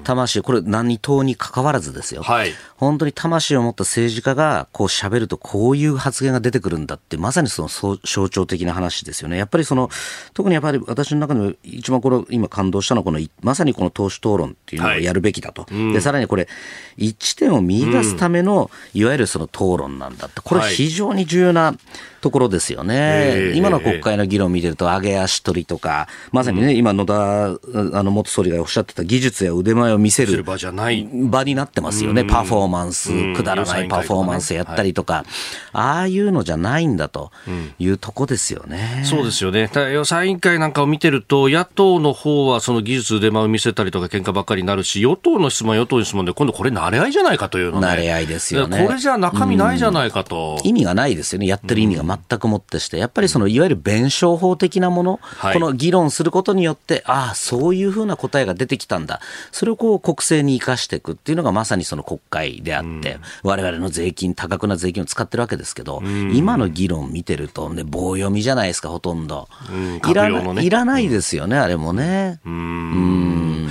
魂、これ何党に関わらずですよ。はい、本当に魂を持った政治家がこう喋るとこういう発言が出てくるんだって、まさにその象徴的な話ですよね。やっぱりその、特にやっぱり私の中でも一番これ今感動したのはこの、まさにこの党首討論っていうのをやるべきだと。はい、で、さらにこれ、一致点を見出すためめのいわゆるその討論なんだって。これ非常に重要なところですよね、今の国会の議論を見てると、上げ足取りとか、まさにね、今、野田あの元総理がおっしゃってた技術や腕前を見せる場じゃない。場になってますよね、パフォーマンス、くだらないパフォーマンスやったりとか、ああいうのじゃないんだとい。うとこですよね。そうですよね。予算委員会なんかを見てると、野党の方はその技術、腕前を見せたりとか、喧嘩ばっかりになるし、与党の質問、与党の質問で、今度、これ、慣れ合いじゃないかというのね、慣れ合いですよね。これじゃ中身ないじゃないかと。意味がないですよね、やってる意味が全くもってして、やっぱりそのいわゆる弁証法的なもの、はい、この議論することによって、ああ、そういうふうな答えが出てきたんだ、それをこう国政に生かしていくっていうのがまさにその国会であって、われわれの税金、多額な税金を使ってるわけですけど、今の議論見てると、ね、棒読みじゃないですか、ほとんど。いらね、いらないですよね、あれもね。うん。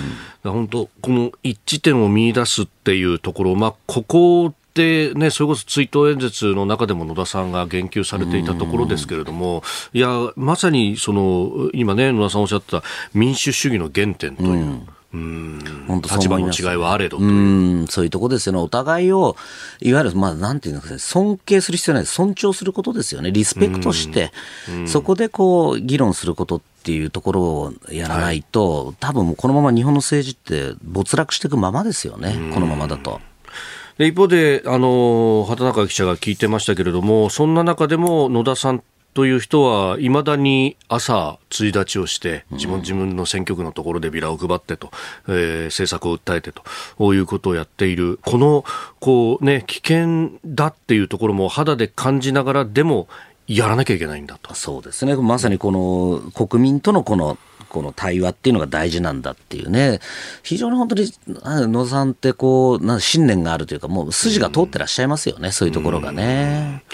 本当、この一致点を見出すっていうところ、まあ、ここで、ね、それこそ追悼演説の中でも野田さんが言及されていたところですけれども、いや、まさにその今ね、野田さんおっしゃった民主主義の原点という。うん。立場の違いはあれどう。んそういうとこですよね、お互いを、いわゆる、まあ、なんていうのか、尊敬する必要ない、尊重することですよね、リスペクトして、そこでこう議論することっていうところをやらないと、はい、多分このまま日本の政治って没落していくままですよね、このままだと。で一方で、あの畑中記者が聞いてましたけれども、そんな中でも野田さんという人はいまだに朝、追立ちをして、自分自分の選挙区のところでビラを配ってと、えー、政策を訴えてと、こういうことをやっている、このこう、ね、危険だっていうところも肌で感じながらでも、やらなきゃいけないんだと。そうですね。まさにこの国民とのこのこの対話っていうのが大事なんだっていうね、非常に本当に野田さんってこう、な信念があるというか、もう筋が通ってらっしゃいますよね、そういうところがね。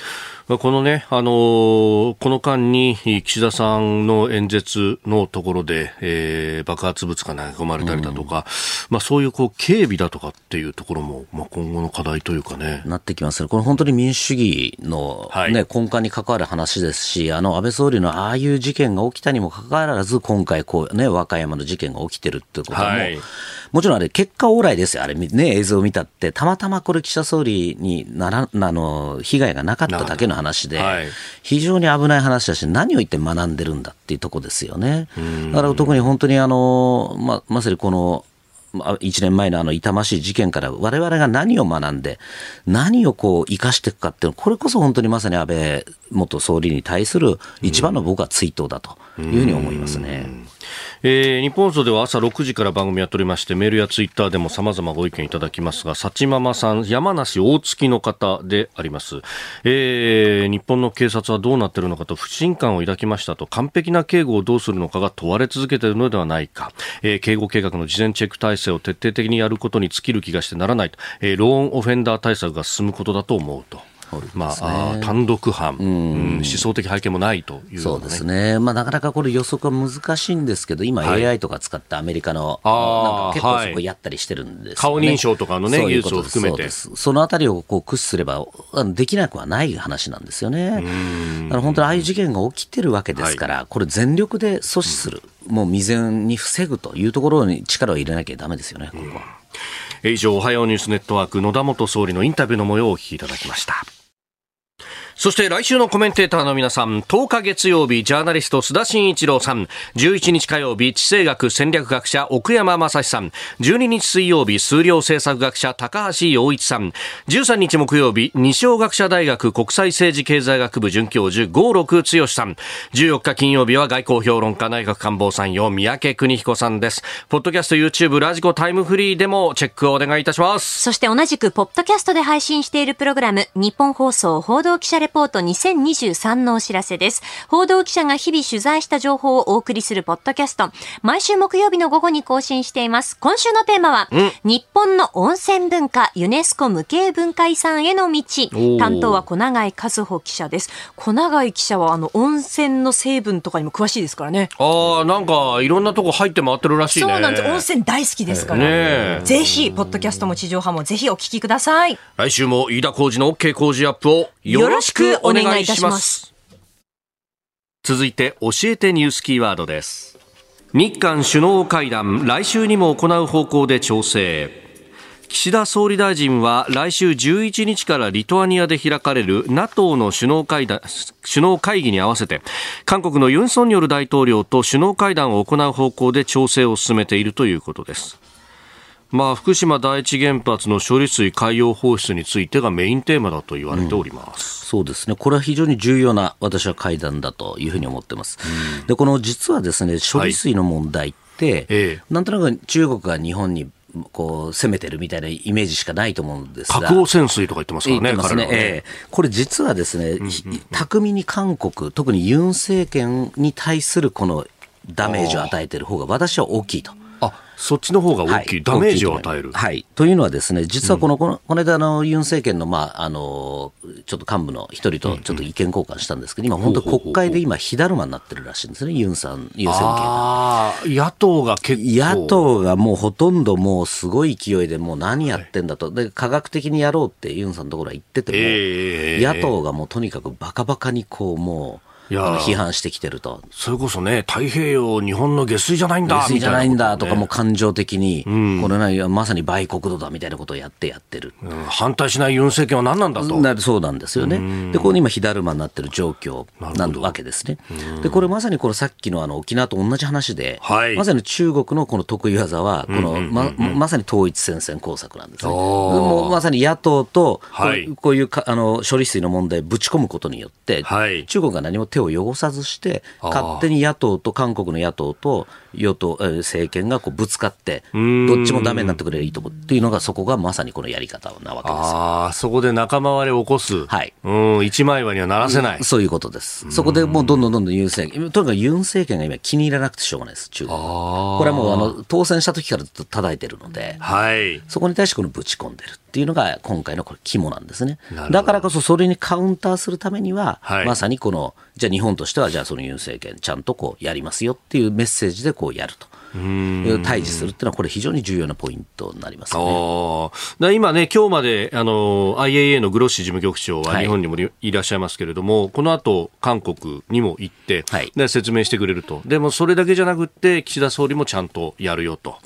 このね、あのー、この間に岸田さんの演説のところで、えー、爆発物が投げ込まれたりだとか、うん、まあそういうこう警備だとかっていうところも、まあ今後の課題というかね。なってきますね。これ本当に民主主義のね、はい、根幹に関わる話ですし、あの安倍総理のああいう事件が起きたにもかかわらず、今回こうね、和歌山の事件が起きてるってことも、はい、もちろんあれ結果往来ですよ。あれね、映像を見たって、たまたまこれ岸田総理になら、あの、被害がなかっただけの話で、はい、非常に危ない話だし、何を言って学んでるんだっていうとこですよね。だから特に本当にあの、ま、まさにこの、1年前のあの痛ましい事件から我々が何を学んで、何をこう生かしていくかっていうの、これこそ本当にまさに安倍元総理に対する一番の僕は追悼だというふうに思いますね。えー、日本放送では朝6時から番組やっておりましてメールやツイッターでも様々ご意見いただきますが、さちままさん、山梨大月の方であります、えー、日本の警察はどうなっているのかと不信感を抱きましたと、完璧な警護をどうするのかが問われ続けているのではないか、えー、警護計画の事前チェック体制を徹底的にやることに尽きる気がしてならないと、えー、ローンオフェンダー対策が進むことだと思うと。まあ、単独犯、うん、思想的背景もないという、ね、そうですね、まあ、なかなかこれ予測は難しいんですけど、今、AI とか使ってアメリカの、はい、結構そこやったりしてるんです、ね、顔認証とかのね、技術を含めて。そのあたりをこう駆使すれば、できなくはない話なんですよね。だから本当にああいう事件が起きてるわけですから、はい、これ全力で阻止する、もう未然に防ぐというところに力を入れなきゃだめですよね、ここは。以上、おはようニュースネットワーク野田元総理のインタビューの模様をお聞きいただきました。そして来週のコメンテーターの皆さん、10日月曜日、ジャーナリスト須田慎一郎さん、11日火曜日、地政学戦略学者奥山正史さん、12日水曜日、数量政策学者高橋洋一さん、13日木曜日、二松学者大学国際政治経済学部准教授、郷六剛さん、14日金曜日は外交評論家内閣官房参与、三宅邦彦さんです。ポッドキャスト、YouTube、ラジコタイムフリーでもチェックをお願いいたします。そして同じく、ポッドキャストで配信しているプログラム、日本放送報道記者レポート2023のお知らせです。報道記者が日々取材した情報をお送りするポッドキャスト。毎週木曜日の午後に更新しています。今週のテーマは、日本の温泉文化、ユネスコ無形文化遺産への道。担当は小永井和穂記者です。小永井記者は、あの、温泉の成分とかにも詳しいですからね。ああ、なんか、いろんなとこ入って回ってるらしいね。そうなんです。温泉大好きですから。ね、ぜひ、ポッドキャストも地上波もぜひお聞きください。来週も飯田浩二の OK 工事アップをよろしくお願いします。します。続いて教えてニュースキーワードです。日韓首脳会談来週にも行う方向で調整。岸田総理大臣は来週11日からリトアニアで開かれる NATO の首脳会談首脳会議に合わせて韓国のユン・ソンニョル大統領と首脳会談を行う方向で調整を進めているということです。まあ、福島第一原発の処理水海洋放出についてがメインテーマだと言われております、うん、そうですね、これは非常に重要な私は会談だというふうに思ってます。うん、でこの実はですね処理水の問題って、はい。ええ、なんとなく中国が日本にこう攻めてるみたいなイメージしかないと思うんですが。核汚染水とか言ってますからね、ね。ね。えー、これ実はですね、うんうんうん、巧みに韓国、特にユン政権に対するこのダメージを与えている方が私は大きいと。あそっちの方が大きい、はい、ダメージを与える。はい、というのはですね、実はこの、このこの間のユン政権の、まあ、あのちょっと幹部の一人とちょっと意見交換したんですけど、今、本当、国会で今、火だるまになってるらしいんですね、ユンさん、ユン政権が。野党が結構。野党がもうほとんどもうすごい勢いで、もう何やってんだと、で科学的にやろうってユンさんのところは言ってても、えー、野党がもうとにかくバカバカにこう、もう。批判してきてると。それこそね、太平洋、日本の下水じゃないんだ下水じゃないんだとか、もう感情的に、うん、これはまさに売国度だみたいなことをやってやってる。うん、反対しないユン政権は何なんだと。なそうなんですよね。で、ここに今、火だるまになってる状況なわけですね。で、これまさにこれさっきのあの沖縄と同じ話で、はい、まさに中国のこの得意技は、このままさに統一戦線工作なんですね。もうまさに野党と、はい、こういうかあの処理水の問題ぶち込むことによって、はい、中国が何も手を汚さずして、勝手に野党と韓国の野党と与党、政権がこうぶつかって、どっちもだめになってくれるいいと思っていうのが、そこがまさにこのやり方なわけです。あそこで仲間割れを起こす、はい、うん一枚岩にはならせない、そういうことです、そこでもうどんどんどんどんユン政権、とにかくユン政権が今、気に入らなくてしょうがないです、中国これはもうあの当選した時からずっと叩いてるので、はい、そこに対してこのぶち込んでるっていうのが、今回のこれ、肝なんですね。だからこそ、それにカウンターするためには、はい、まさにこの、じゃあ日本としては、じゃあそのユン政権、ちゃんとこうやりますよっていうメッセージでをやると。対峙するっていうのは、これ、非常に重要なポイントになります、ね、今ね、今日まであの IAA のグロッシ事務局長は日本にもいらっしゃいますけれども、はい、この後韓国にも行って、はい、で説明してくれると、でもそれだけじゃなくて、岸田総理もちゃんとやるよと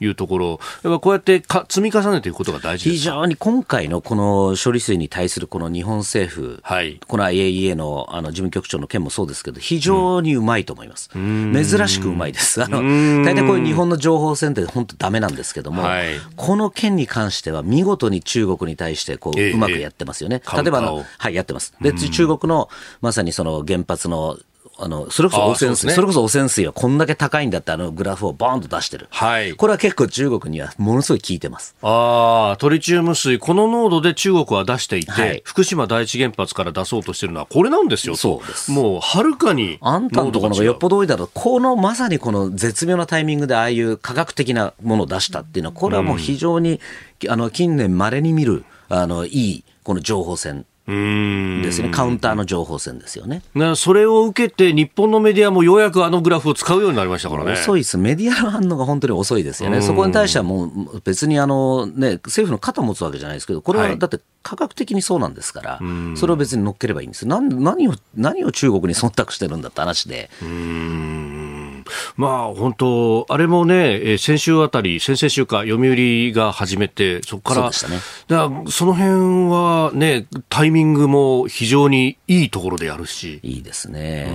い。うところ、やっぱこうやってか積み重ねていくことが大事非常に今回のこの処理水に対するこの日本政府、はい、この IAEA のあの事務局長の件もそうですけど、非常にうまいと思います。うん、珍しくうまいです。あの大体こういう日本の情報戦って本当ダメなんですけども、はい、この件に関しては見事に中国に対してこう、うまくやってますよね。例えばの、はい、やってます。で、中国のまさにその原発のあのそれこそ汚染水、ね、それこそ汚染水はこんだけ高いんだってあのグラフをボーンと出してる、はい、これは結構中国にはものすごい効いてます。ああトリチウム水。この濃度で中国は出していて、はい、福島第一原発から出そうとしてるのはこれなんですよそうです。もうはるかにあんたのところがよっぽど多いだろうこのまさにこの絶妙なタイミングでああいう科学的なものを出したっていうのはこれはもう非常に、うん、あの近年まれに見るあのいいこの情報戦ですね、カウンターの情報戦ですよね。それを受けて、日本のメディアもようやくあのグラフを使うようになりましたからね。遅いです、メディアの反応が本当に遅いですよね、そこに対してはもう別にあの、ね、政府の肩を持つわけじゃないですけど、これはだって科学的にそうなんですから、はい、それを別に乗っければいいんです。な何を何を中国に忖度してるんだって話で。まあ本当、あれもね、先週あたり、先々週か、読売が始めて、そこから、そ、ね、だその辺はね、タイミングも非常にいいところでやるし。いいですね。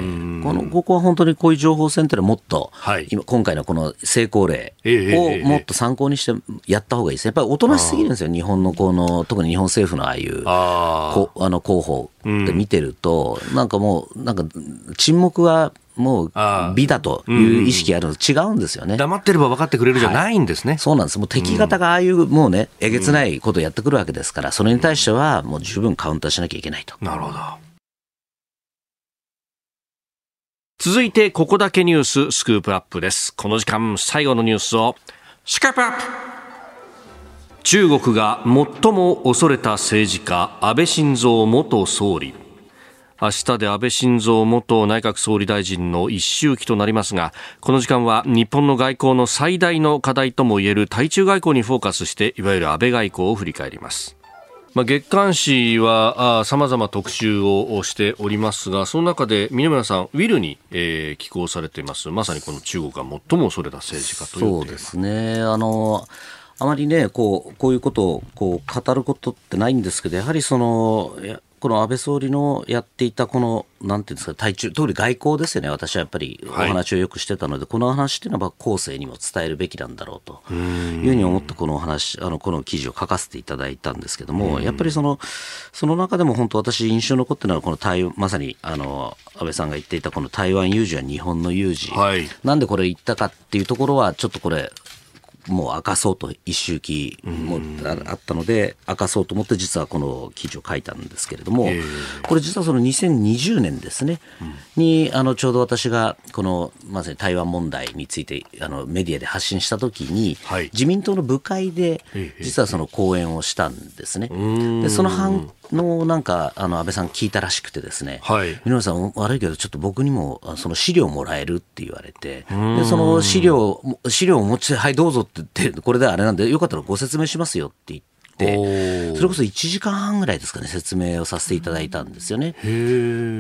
このここは本当にこういう情報戦ってのはもっと、はい、今今回のこの成功例をもっと参考にしてやった方がいいです。やっぱりおとなしすぎるんですよ、日本のこの、特に日本政府のああいうこあの広報って見てると、うん、なんかもう、なんか沈黙はもう美だという意識あるのと違うんですよね、黙ってれば分かってくれるじゃないんですね、はい、そうなんです、もう敵方がああいうもうね、えげつないことをやってくるわけですから、それに対してはもう十分カウンターしなきゃいけないと。なるほど。続いて、ここだけニューススクープアップです。この時間、最後のニュースを、スクープアップ。中国が最も恐れた政治家、安倍晋三元総理。明日で安倍晋三元内閣総理大臣の一周期となりますがこの時間は日本の外交の最大の課題ともいえる対中外交にフォーカスしていわゆる安倍外交を振り返ります。まあ、月刊誌はさまざま特集をしておりますがその中で峰村さんウィルに、えー、寄稿されています。まさにこの中国が最も恐れた政治家というそうですね。あのあまりね、こう、こういうことを、こう、語ることってないんですけど、やはりその、この安倍総理のやっていたこの、なんていうんですか、対中、通り外交ですよね、私はやっぱりお話をよくしてたので、はい、この話っていうのは後世にも伝えるべきなんだろうというふうに思って、この話、あの、この記事を書かせていただいたんですけども、やっぱりその、その中でも本当私印象に残ってるのは、この台まさに、あの、安倍さんが言っていたこの台湾有事は日本の有事、はい、なんでこれ言ったかっていうところは、ちょっとこれ、もう明かそうと一周期もあったので明かそうと思って実はこの記事を書いたんですけれどもこれ実はその2020年ですねにあのちょうど私がこのまさに台湾問題についてあのメディアで発信した時に自民党の部会で実はその講演をしたんですね。でその反のなんかあの安倍さん聞いたらしくてですね、はい、皆さん悪いけどちょっと僕にもその資料もらえるって言われて。でその資料資料を持ちはいどうぞって言ってこれであれなんでよかったらご説明しますよって言って。それこそ1時間半ぐらいですかね説明をさせていただいたんですよね。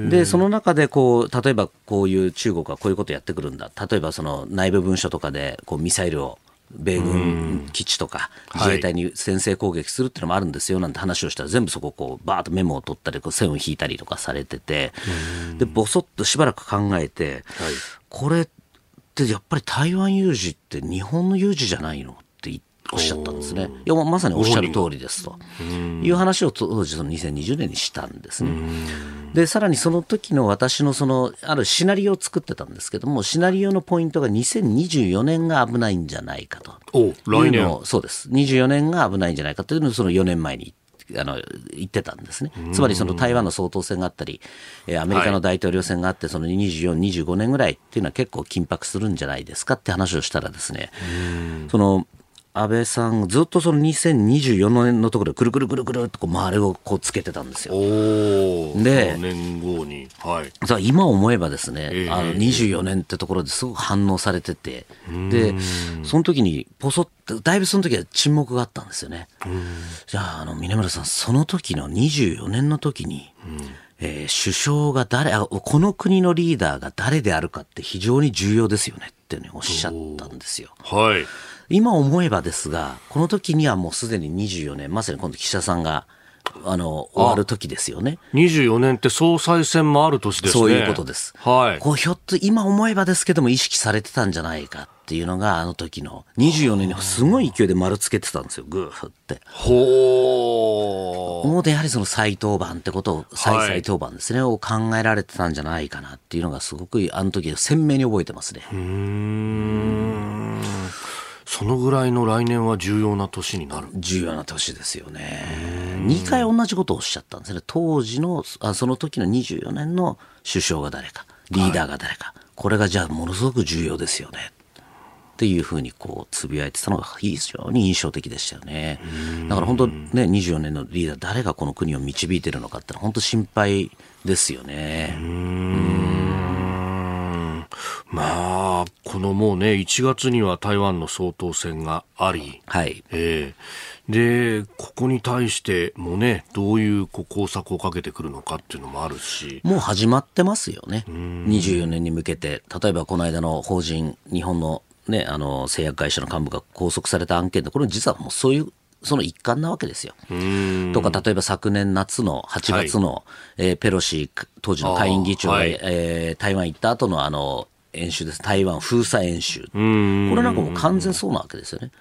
でその中でこう例えばこういう中国はこういうことやってくるんだ。例えばその内部文書とかでこうミサイルを米軍基地とか自衛隊に先制攻撃するっていうのもあるんですよなんて話をしたら全部そここうバーッとメモを取ったりこう線を引いたりとかされててでぼそっとしばらく考えて、これってやっぱり台湾有事って日本の有事じゃないの？おっしゃったんですね。いやまさにおっしゃる通りですと。いう話を当時その2020年にしたんですね。でさらにその時の私のそのあるシナリオを作ってたんですけどもシナリオのポイントが2024年が危ないんじゃないかと。お来年。そうです。24年が危ないんじゃないかというのをその4年前にあの言ってたんですね、つまりその台湾の総統選があったり、えアメリカの大統領選があって、その24、25年ぐらいっていうのは結構緊迫するんじゃないですかって話をしたらですね、その安倍さん、ずっとその2024年のところでくるくるくるくるっとこう周りをこうつけてたんですよ。で、年後に、はい、さ今思えばですね、えー、あの24年ってところですごく反応されてて、で、その時にポソって、だいぶその時は沈黙があったんですよね。じゃあ、あの、峰村さん、その時の24年の時に、えー、首相が誰あ、この国のリーダーが誰であるかって非常に重要ですよねってね、おっしゃったんですよ。はい。今思えばですが、この時にはもうすでに24年、まさに今度岸田さんが、あの、終わる時ですよね。24年って総裁選もある年ですね。そういうことです。はい。こう、ひょっと、今思えばですけども意識されてたんじゃないかっていうのが、あの時の、24年にすごい勢いで丸つけてたんですよ、ぐーって。ほー。もうで、やはりその再登板ってことを、再々登板ですね、はい、を考えられてたんじゃないかなっていうのがすごく、あの時鮮明に覚えてますね。うん。そのぐらいの来年は重要な年になる重要な年ですよね。2回同じことをおっしゃったんですね。当時の、あその時の24年の首相が誰か、リーダーが誰か、はい、これがじゃあものすごく重要ですよね。っていうふうにこうつぶやいてたのが非常に印象的でしたよね。だから本当ね、24年のリーダー誰がこの国を導いてるのかって本当心配ですよね。まあ、このもうね、1月には台湾の総統選があり、はい。えー、で、ここに対してもね、どういうこう工作をかけてくるのかっていうのもあるし。もう始まってますよね。24年に向けて。例えばこの間の法人、日本のね、あの、製薬会社の幹部が拘束された案件で、これ実はもうそういうその一環なわけですよ。とか、例えば昨年夏の8月の、はい、えー、ペロシ当時の下院議長が、はい、えー、台湾行った後のあの、演習です。台湾封鎖演習。これなんかもう完全そうなわけですよね。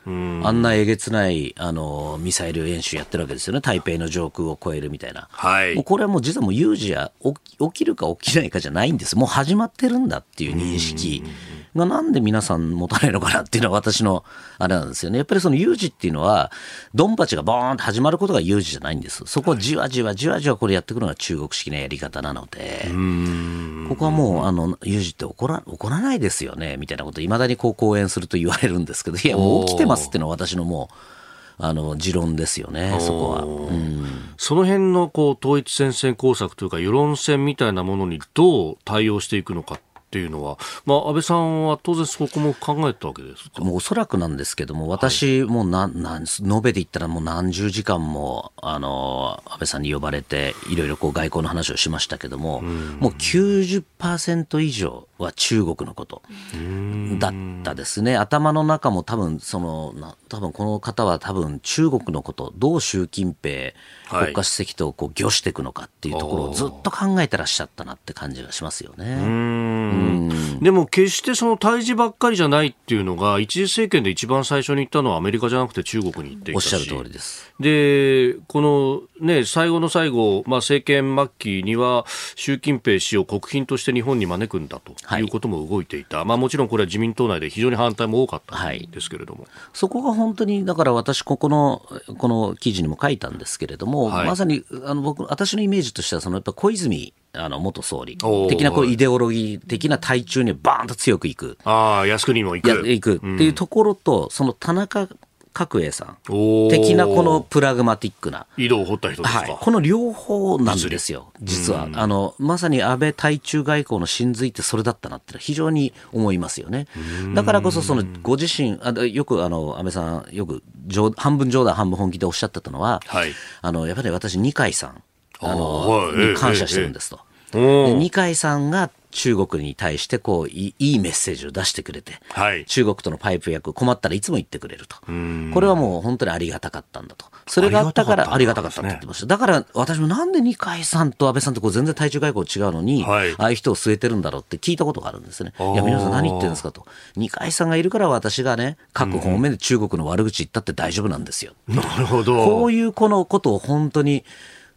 あんなえげつない、あの、ミサイル演習やってるわけですよね。台北の上空を越えるみたいな。はい。もうこれはもう実はもう有事や起きるか起きないかじゃないんです。もう始まってるんだっていう認識。がなんで皆さん持たないのかなっていうのは私のあれなんですよね。やっぱりその有事っていうのは、ドンパチがボーンと始まることが有事じゃないんです。そこはじわじわじわじわこれやってくるのが中国式なやり方なので、ここはもう、あの、有事って起こら、起こらないですよね、みたいなこと、いまだにこう講演すると言われるんですけど、いや、もう起きてますっていうのは私のもう、あの持論ですよね、そこは。うん、その辺のこう統一戦線工作というか、世論戦みたいなものにどう対応していくのかっていうのは、まあ、安倍さんは当然そこも考えたわけですか？もうおそらくなんですけども、私、もうな、な延べで言ったらもう何十時間も、あの、安倍さんに呼ばれて、いろいろこう外交の話をしましたけども、うん、もう90%以上、は中国のこと。だったですね。頭の中も多分、その、多分この方は多分中国のこと、どう習近平国家主席とこう御していくのかっていうところをずっと考えてらっしゃったなって感じがしますよね。でも決してその対峙ばっかりじゃないっていうのが、一次政権で一番最初に行ったのはアメリカじゃなくて中国に行っていたおっしゃる通りです。で、このね、最後の最後、まあ政権末期には習近平氏を国賓として日本に招くんだということも動いていた。はい、まあもちろんこれは自民党内で非常に反対も多かったんですけれども。はい、そこが本当に、だから私ここの、この記事にも書いたんですけれども、はい、まさにあの僕、私のイメージとしては、そのやっぱ小泉あの元総理的なこうイデオロギー的な対中にバーンと強くいく。ああ、靖国も行く。行くっていうところと、うん、その田中角栄さん。的なこのプラグマティックな。井戸を掘った人ですか、はい、この両方なんですよ。実は、あのまさに安倍対中外交の真髄ってそれだったなって非常に思いますよね。だからこそそのご自身あよくあの安倍さんよく半分冗談半分本気でおっしゃってたのは、はい、あのやっぱり私二階さんあのに感謝してるんですと。で二階さんが中国に対してこういいメッセージを出してくれて、はい、中国とのパイプ役困ったらいつも言ってくれると。これはもう本当にありがたかったんだと。それがあったからありがたかったって言ってました、だから私もなんで二階さんと安倍さんってこう全然対中外交違うのに、はい、ああいう人を据えてるんだろうって聞いたことがあるんですね。いや皆さん何言ってるんですかと。二階さんがいるから私がね各方面で中国の悪口言ったって大丈夫なんですよ、なるほど。こういうこのことを本当に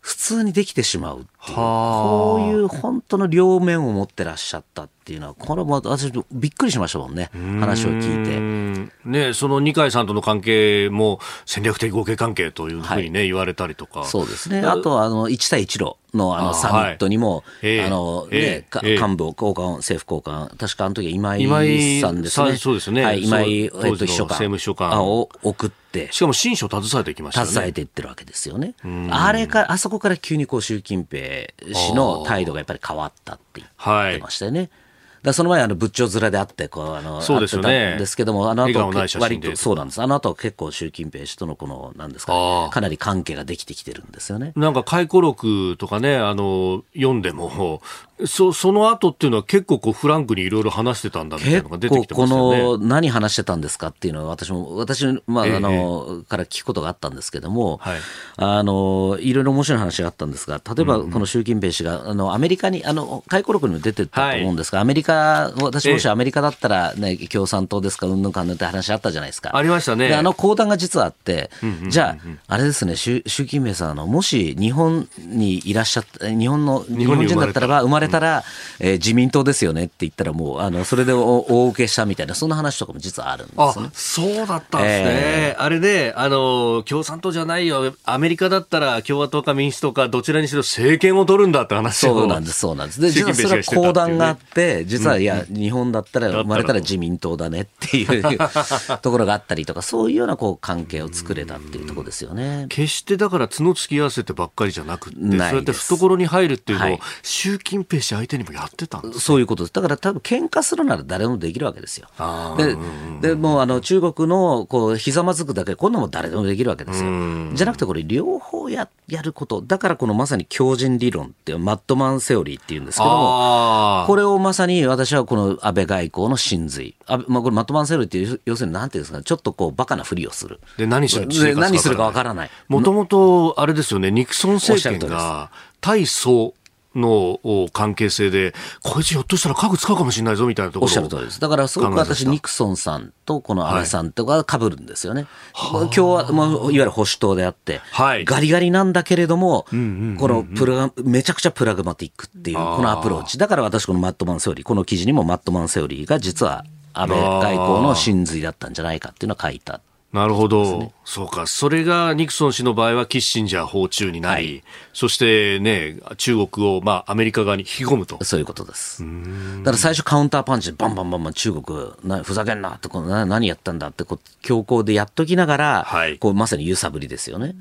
普通にできてしまうっていうこういう本当の両面を持ってらっしゃったっていうのはこれも私びっくりしましたもんね。話を聞いて。ねその二階さんとの関係も戦略的合計関係というふうにね、はい、言われたりとか。そうですね。あとあの1対1路のあのサミットにも、あ、はい、のね、幹部、高官、政府高官、確かあの時今井さんですね。そうですね。はい、今井、えっと、秘書官。政務秘書官。を送って、しかも新書携えていきましたね。携えていってるわけですよね。あれか、あそこから急にこう習近平氏の態度がやっぱり変わったって言ってましたよね。はいだその前あの仏頂面であってこうあのそうですよね。ですけどもあの後割とそうなんです。あの後結構習近平氏とのこのなんですか、ね、かなり関係ができてきてるんですよね。なんか回顧録とかねあの読んでもそその後っていうのは結構こうフランクにいろいろ話してたんだみたいなのが出てきてますよね。この何話してたんですかっていうのは私も私まあ、あのから聞くことがあったんですけども、はい、あのいろいろ面白い話があったんですが例えばこの習近平氏があのアメリカにあの回顧録にも出てたと思うんですが、はい、アメリカ私もしアメリカだったらね共産党ですかうんぬんかんぬんって話あったじゃないですか。ありましたね。あの講談が実はあって、じゃああれですね習習近平さんあのもし日本にいらっしゃった日本の日本人だったらば生まれたら、うんえー、自民党ですよねって言ったらもうあのそれで大受けしたみたいなそんな話とかも実はあるんですね。そうだったんですね。えー、あれねあの共産党じゃないよアメリカだったら共和党か民主党かどちらにしろ政権を取るんだって話そうなんですそうなんです。で実はそれは講談があって実はいや、日本だったら生まれたら自民党だねっていう [laughs] ところがあったりとかそういうようなこう関係を作れたっていうところですよね。決してだから角突き合わせてばっかりじゃなくてそうやって懐に入るっていうのを、はい、習近平氏相手にもやってたんです、ね、そういうことです。だから多分喧嘩するなら誰もできるわけですよ。で、でもあの中国のこうひざまずくだけ、こんなも誰でもできるわけですよ。じゃなくてこれ両方ややること。だからこのまさに強靭理論っていうマットマンセオリーっていうんですけども、これをまさに私はこの安倍外交の真髄。あまあ、これマットマンセオリーっていう要するになんていうんですか、ちょっとこうバカなふりをする。で何する何するかわからない。もともとあれですよね、ニクソン政権が対総の関係性で、こいつひょっとしたら核使うかもしれないぞみたいなところおっしゃる通りです。だからすごく私、ニクソンさんとこの安倍さんとか被るんですよね。はい、今日は、まあ、いわゆる保守党であって、はい、ガリガリなんだけれども、このプラめちゃくちゃプラグマティックっていう、このアプローチ。だから私、このマットマンセオリー、この記事にもマットマンセオリーが実は安倍外交の真髄だったんじゃないかっていうのを書いた。なるほど、ね、そうか、それがニクソン氏の場合はキッシンジャー訪中になり、はい、そしてね、中国を、まあ、アメリカ側に引き込むと。そういうことです。だから最初カウンターパンチでバンバンバンバン中国、なふざけんなってこの何やったんだってこう強硬でやっときながら、はい、こうまさに揺さぶりですよね。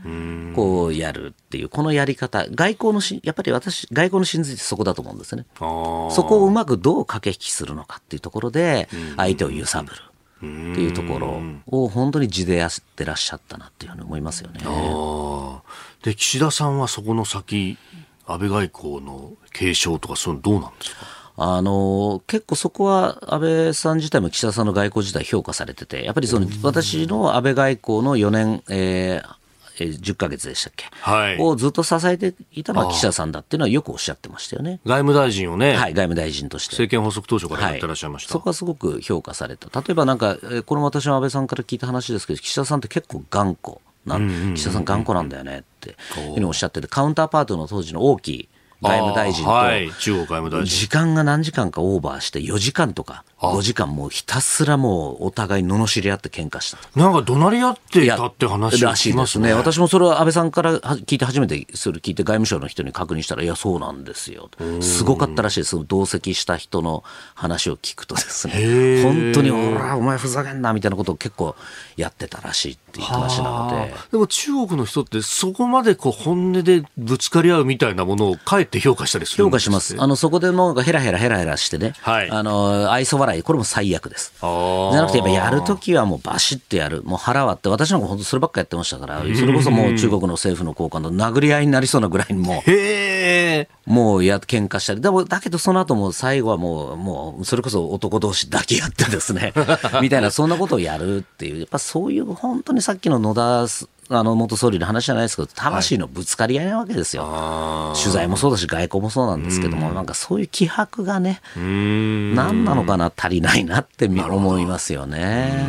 こうやるっていう、このやり方、外交のし、やっぱり私、外交の真髄ってそこだと思うんですね。そこをうまくどう駆け引きするのかっていうところで、相手を揺さぶる。っていうところを本当に地でやってらっしゃったなっていうふうに思いますよね。で岸田さんはそこの先安倍外交の継承とかそういうのどうなんですか？あの結構そこは安倍さん自体も岸田さんの外交自体評価されてて、やっぱりその私の安倍外交の4年、えーえー、10ヶ月でしたっけ、はい、をずっと支えていたのは岸田さんだっていうのはよくおっしゃってましたよね。外務大臣をね。はい、外務大臣として。政権発足当初からやってらっしゃいました。はい、そこはすごく評価された。例えばなんか、この私の安倍さんから聞いた話ですけど、岸田さんって結構頑固な、岸田さん頑固なんだよねっていうふうにおっしゃってて、カウンターパートの当時の大きい外務大臣と、はい、中国外務大臣時間が何時間かオーバーして4時間とか5時間もうひたすらもうお互い罵り合って喧嘩したなんか怒鳴り合ってたって話らしいです。ね私もそれは安倍さんから聞いて初めてそれ聞いて外務省の人に確認したらいやそうなんですよ。すごかったらしいです。同席した人の話を聞くとですね。本当におらお前ふざけんなみたいなことを結構やってたらしいっていう話なので。でも中国の人ってそこまでこう本音でぶつかり合うみたいなものをかえって評価したりする評価しますあのそこでもヘラヘラヘラヘラしてね、はい、あの愛想笑いこれも最悪です。じゃなくてやっぱやるときはもうバシッてやる。もう腹割って、私なんか本当そればっかやってましたから、それこそもう中国の政府の高官と殴り合いになりそうなぐらいにもう、もうや、喧嘩したり。でも、だけどその後も最後はもう、もう、それこそ男同士抱き合ってですね、[laughs] みたいな、そんなことをやるっていう、やっぱそういう本当にさっきの野田あの元総理の話じゃないですけど、魂のぶつかり合いなわけですよ、はい、取材もそうだし、外交もそうなんですけども、ん。なんかそういう気迫がね、何なのかな、足りないなって思いますよね。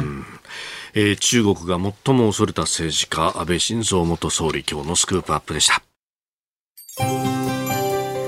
えー、中国が最も恐れた政治家、安倍晋三元総理、今日のスクープアップでした。